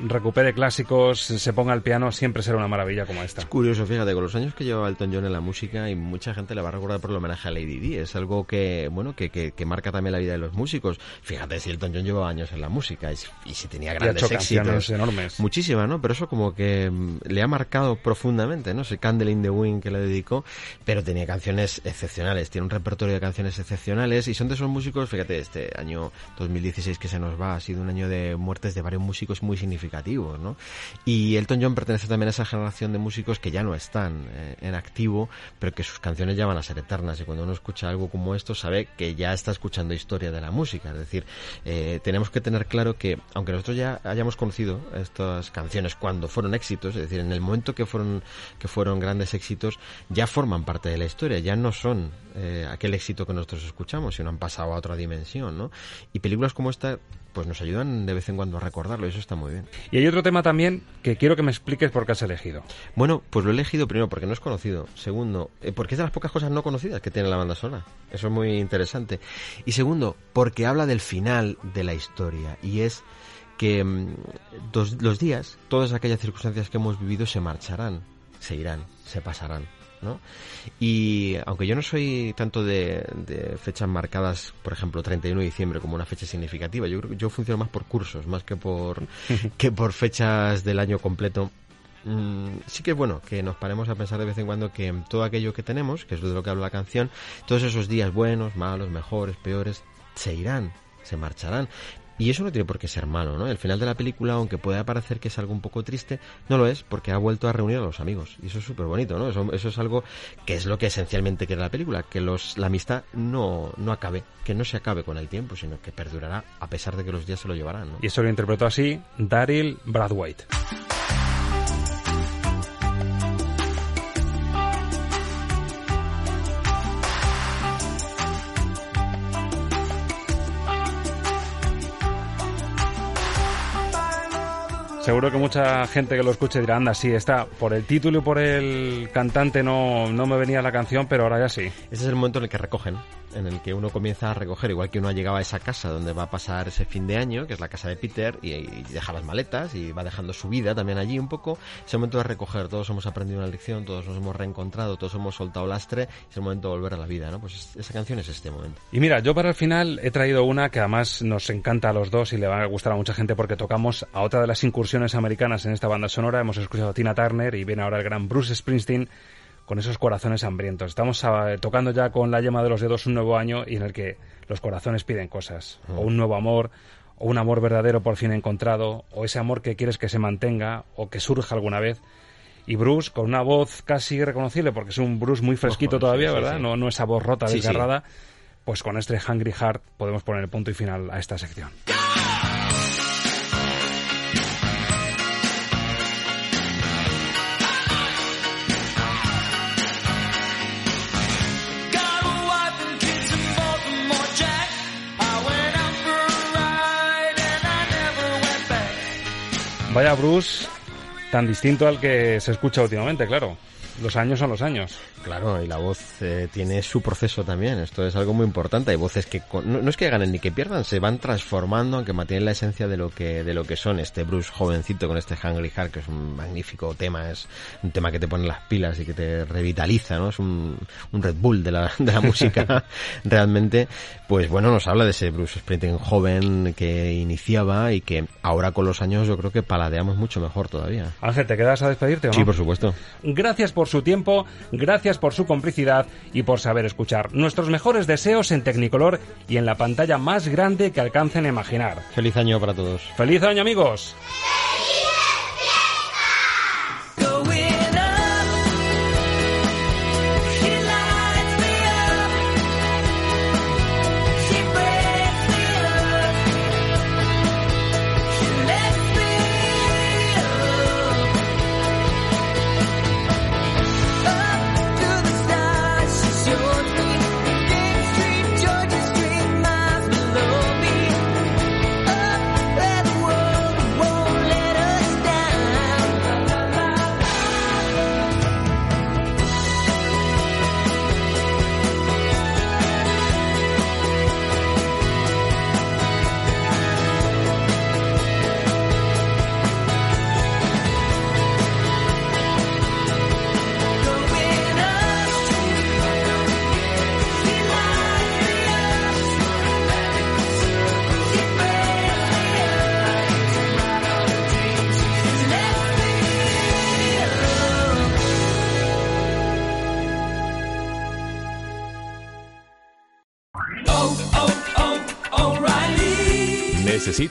recupere clásicos, se ponga al piano, siempre será una maravilla como esta. Curioso, fíjate, con los años que lleva Elton John en la música y mucha gente le va a recordar por el homenaje a Lady Di. Es algo que, bueno, que, que, que marca también la vida de los músicos. Fíjate, si Elton John lleva años en la música y, y si tenía Y ha grandes hecho canciones éxitos. enormes. Muchísimas, ¿no? Pero eso como que mm, le ha marcado profundamente, ¿no? Ese Candle in the Wind que le dedicó, pero tenía canciones excepcionales, tiene un repertorio de canciones excepcionales y son de esos músicos, fíjate, este año 2016 que se nos va ha sido un año de muertes de varios músicos muy significativos, ¿no? Y Elton John pertenece también a esa generación de músicos que ya no están eh, en activo, pero que sus canciones ya van a ser eternas y cuando uno escucha algo como esto sabe que ya está escuchando historia de la música, es decir, eh, tenemos que tener claro que aunque nosotros ya hayamos conocido estas canciones cuando fueron éxitos, es decir, en el momento que fueron que fueron grandes éxitos, ya forman parte de la historia, ya no son eh, aquel éxito que nosotros escuchamos, sino han pasado a otra dimensión, ¿no? Y películas como esta pues nos ayudan de vez en cuando a recordarlo y eso está muy bien. Y hay otro tema también que quiero que me expliques por qué has elegido. Bueno, pues lo he elegido primero porque no es conocido. Segundo, eh, porque es de las pocas cosas no conocidas que tiene la banda sonora. Eso es muy interesante. Y segundo, porque habla del final de la historia y es que mm, los días, todas aquellas circunstancias que hemos vivido se marcharán, se irán, se pasarán. ¿No? Y aunque yo no soy tanto de, fechas marcadas, por ejemplo, 31 de diciembre como una fecha significativa, yo creo que yo funciono más por cursos, más que por, que por fechas del año completo. Mm, sí que es bueno que nos paremos a pensar de vez en cuando que todo aquello que tenemos, que es de lo que habla la canción, todos esos días buenos, malos, mejores, peores, se irán, se marcharán. Y eso no tiene por qué ser malo, ¿no? El final de la película, aunque pueda parecer que es algo un poco triste, no lo es porque ha vuelto a reunir a los amigos. Y eso es súper bonito, ¿no? Eso, es algo que es lo que esencialmente quiere la película, que los, la amistad no, no acabe, que no se acabe con el tiempo, sino que perdurará a pesar de que los días se lo llevarán, ¿no? Y eso lo interpretó así Daryl Bradwaite. Seguro que mucha gente que lo escuche dirá, anda, sí, está, por el título y por el cantante no, no me venía la canción, pero ahora ya sí. Ese es el momento en el que recogen en el que uno comienza a recoger, igual que uno ha llegado a esa casa donde va a pasar ese fin de año, que es la casa de Peter, y, deja las maletas y va dejando su vida también allí un poco. Es el momento de recoger, todos hemos aprendido una lección, todos nos hemos reencontrado, todos hemos soltado lastre, es el momento de volver a la vida, ¿no? Pues esa canción es este momento. Y mira, yo para el final he traído una que además nos encanta a los dos y le va a gustar a mucha gente porque tocamos a otra de las incursiones americanas en esta banda sonora. Hemos escuchado a Tina Turner y viene ahora el gran Bruce Springsteen con esos corazones hambrientos. Estamos ah, tocando ya con la yema de los dedos un nuevo año y en el que los corazones piden cosas, o un nuevo amor, o un amor verdadero por fin encontrado, o ese amor que quieres que se mantenga o que surja alguna vez. Y Bruce, con una voz casi reconocible, porque es un Bruce muy fresquito todavía, ¿verdad? No, no esa voz rota, desgarrada. Pues con este Hungry Heart podemos poner el punto y final a esta sección. Vaya Bruce, tan distinto al que se escucha últimamente, claro. Los años son los años. Claro, y la voz eh, tiene su proceso también. Esto es algo muy importante. Hay voces que no, es que ganen ni que pierdan, se van transformando, aunque mantienen la esencia de lo que de lo que son. Este Bruce jovencito con este Hungry Heart, que es un magnífico tema, es un tema que te pone las pilas y que te revitaliza, ¿no? Es un, un Red Bull de la, de la música realmente. Pues bueno, nos habla de ese Bruce Springsteen joven que iniciaba y que ahora con los años yo creo que paladeamos mucho mejor todavía. Ángel, ¿te quedas a despedirte o no? Sí, por supuesto. Gracias por su tiempo, gracias por su complicidad y por saber escuchar. Nuestros mejores deseos en Tecnicolor y en la pantalla más grande que alcancen a imaginar. Feliz año para todos. Feliz año amigos.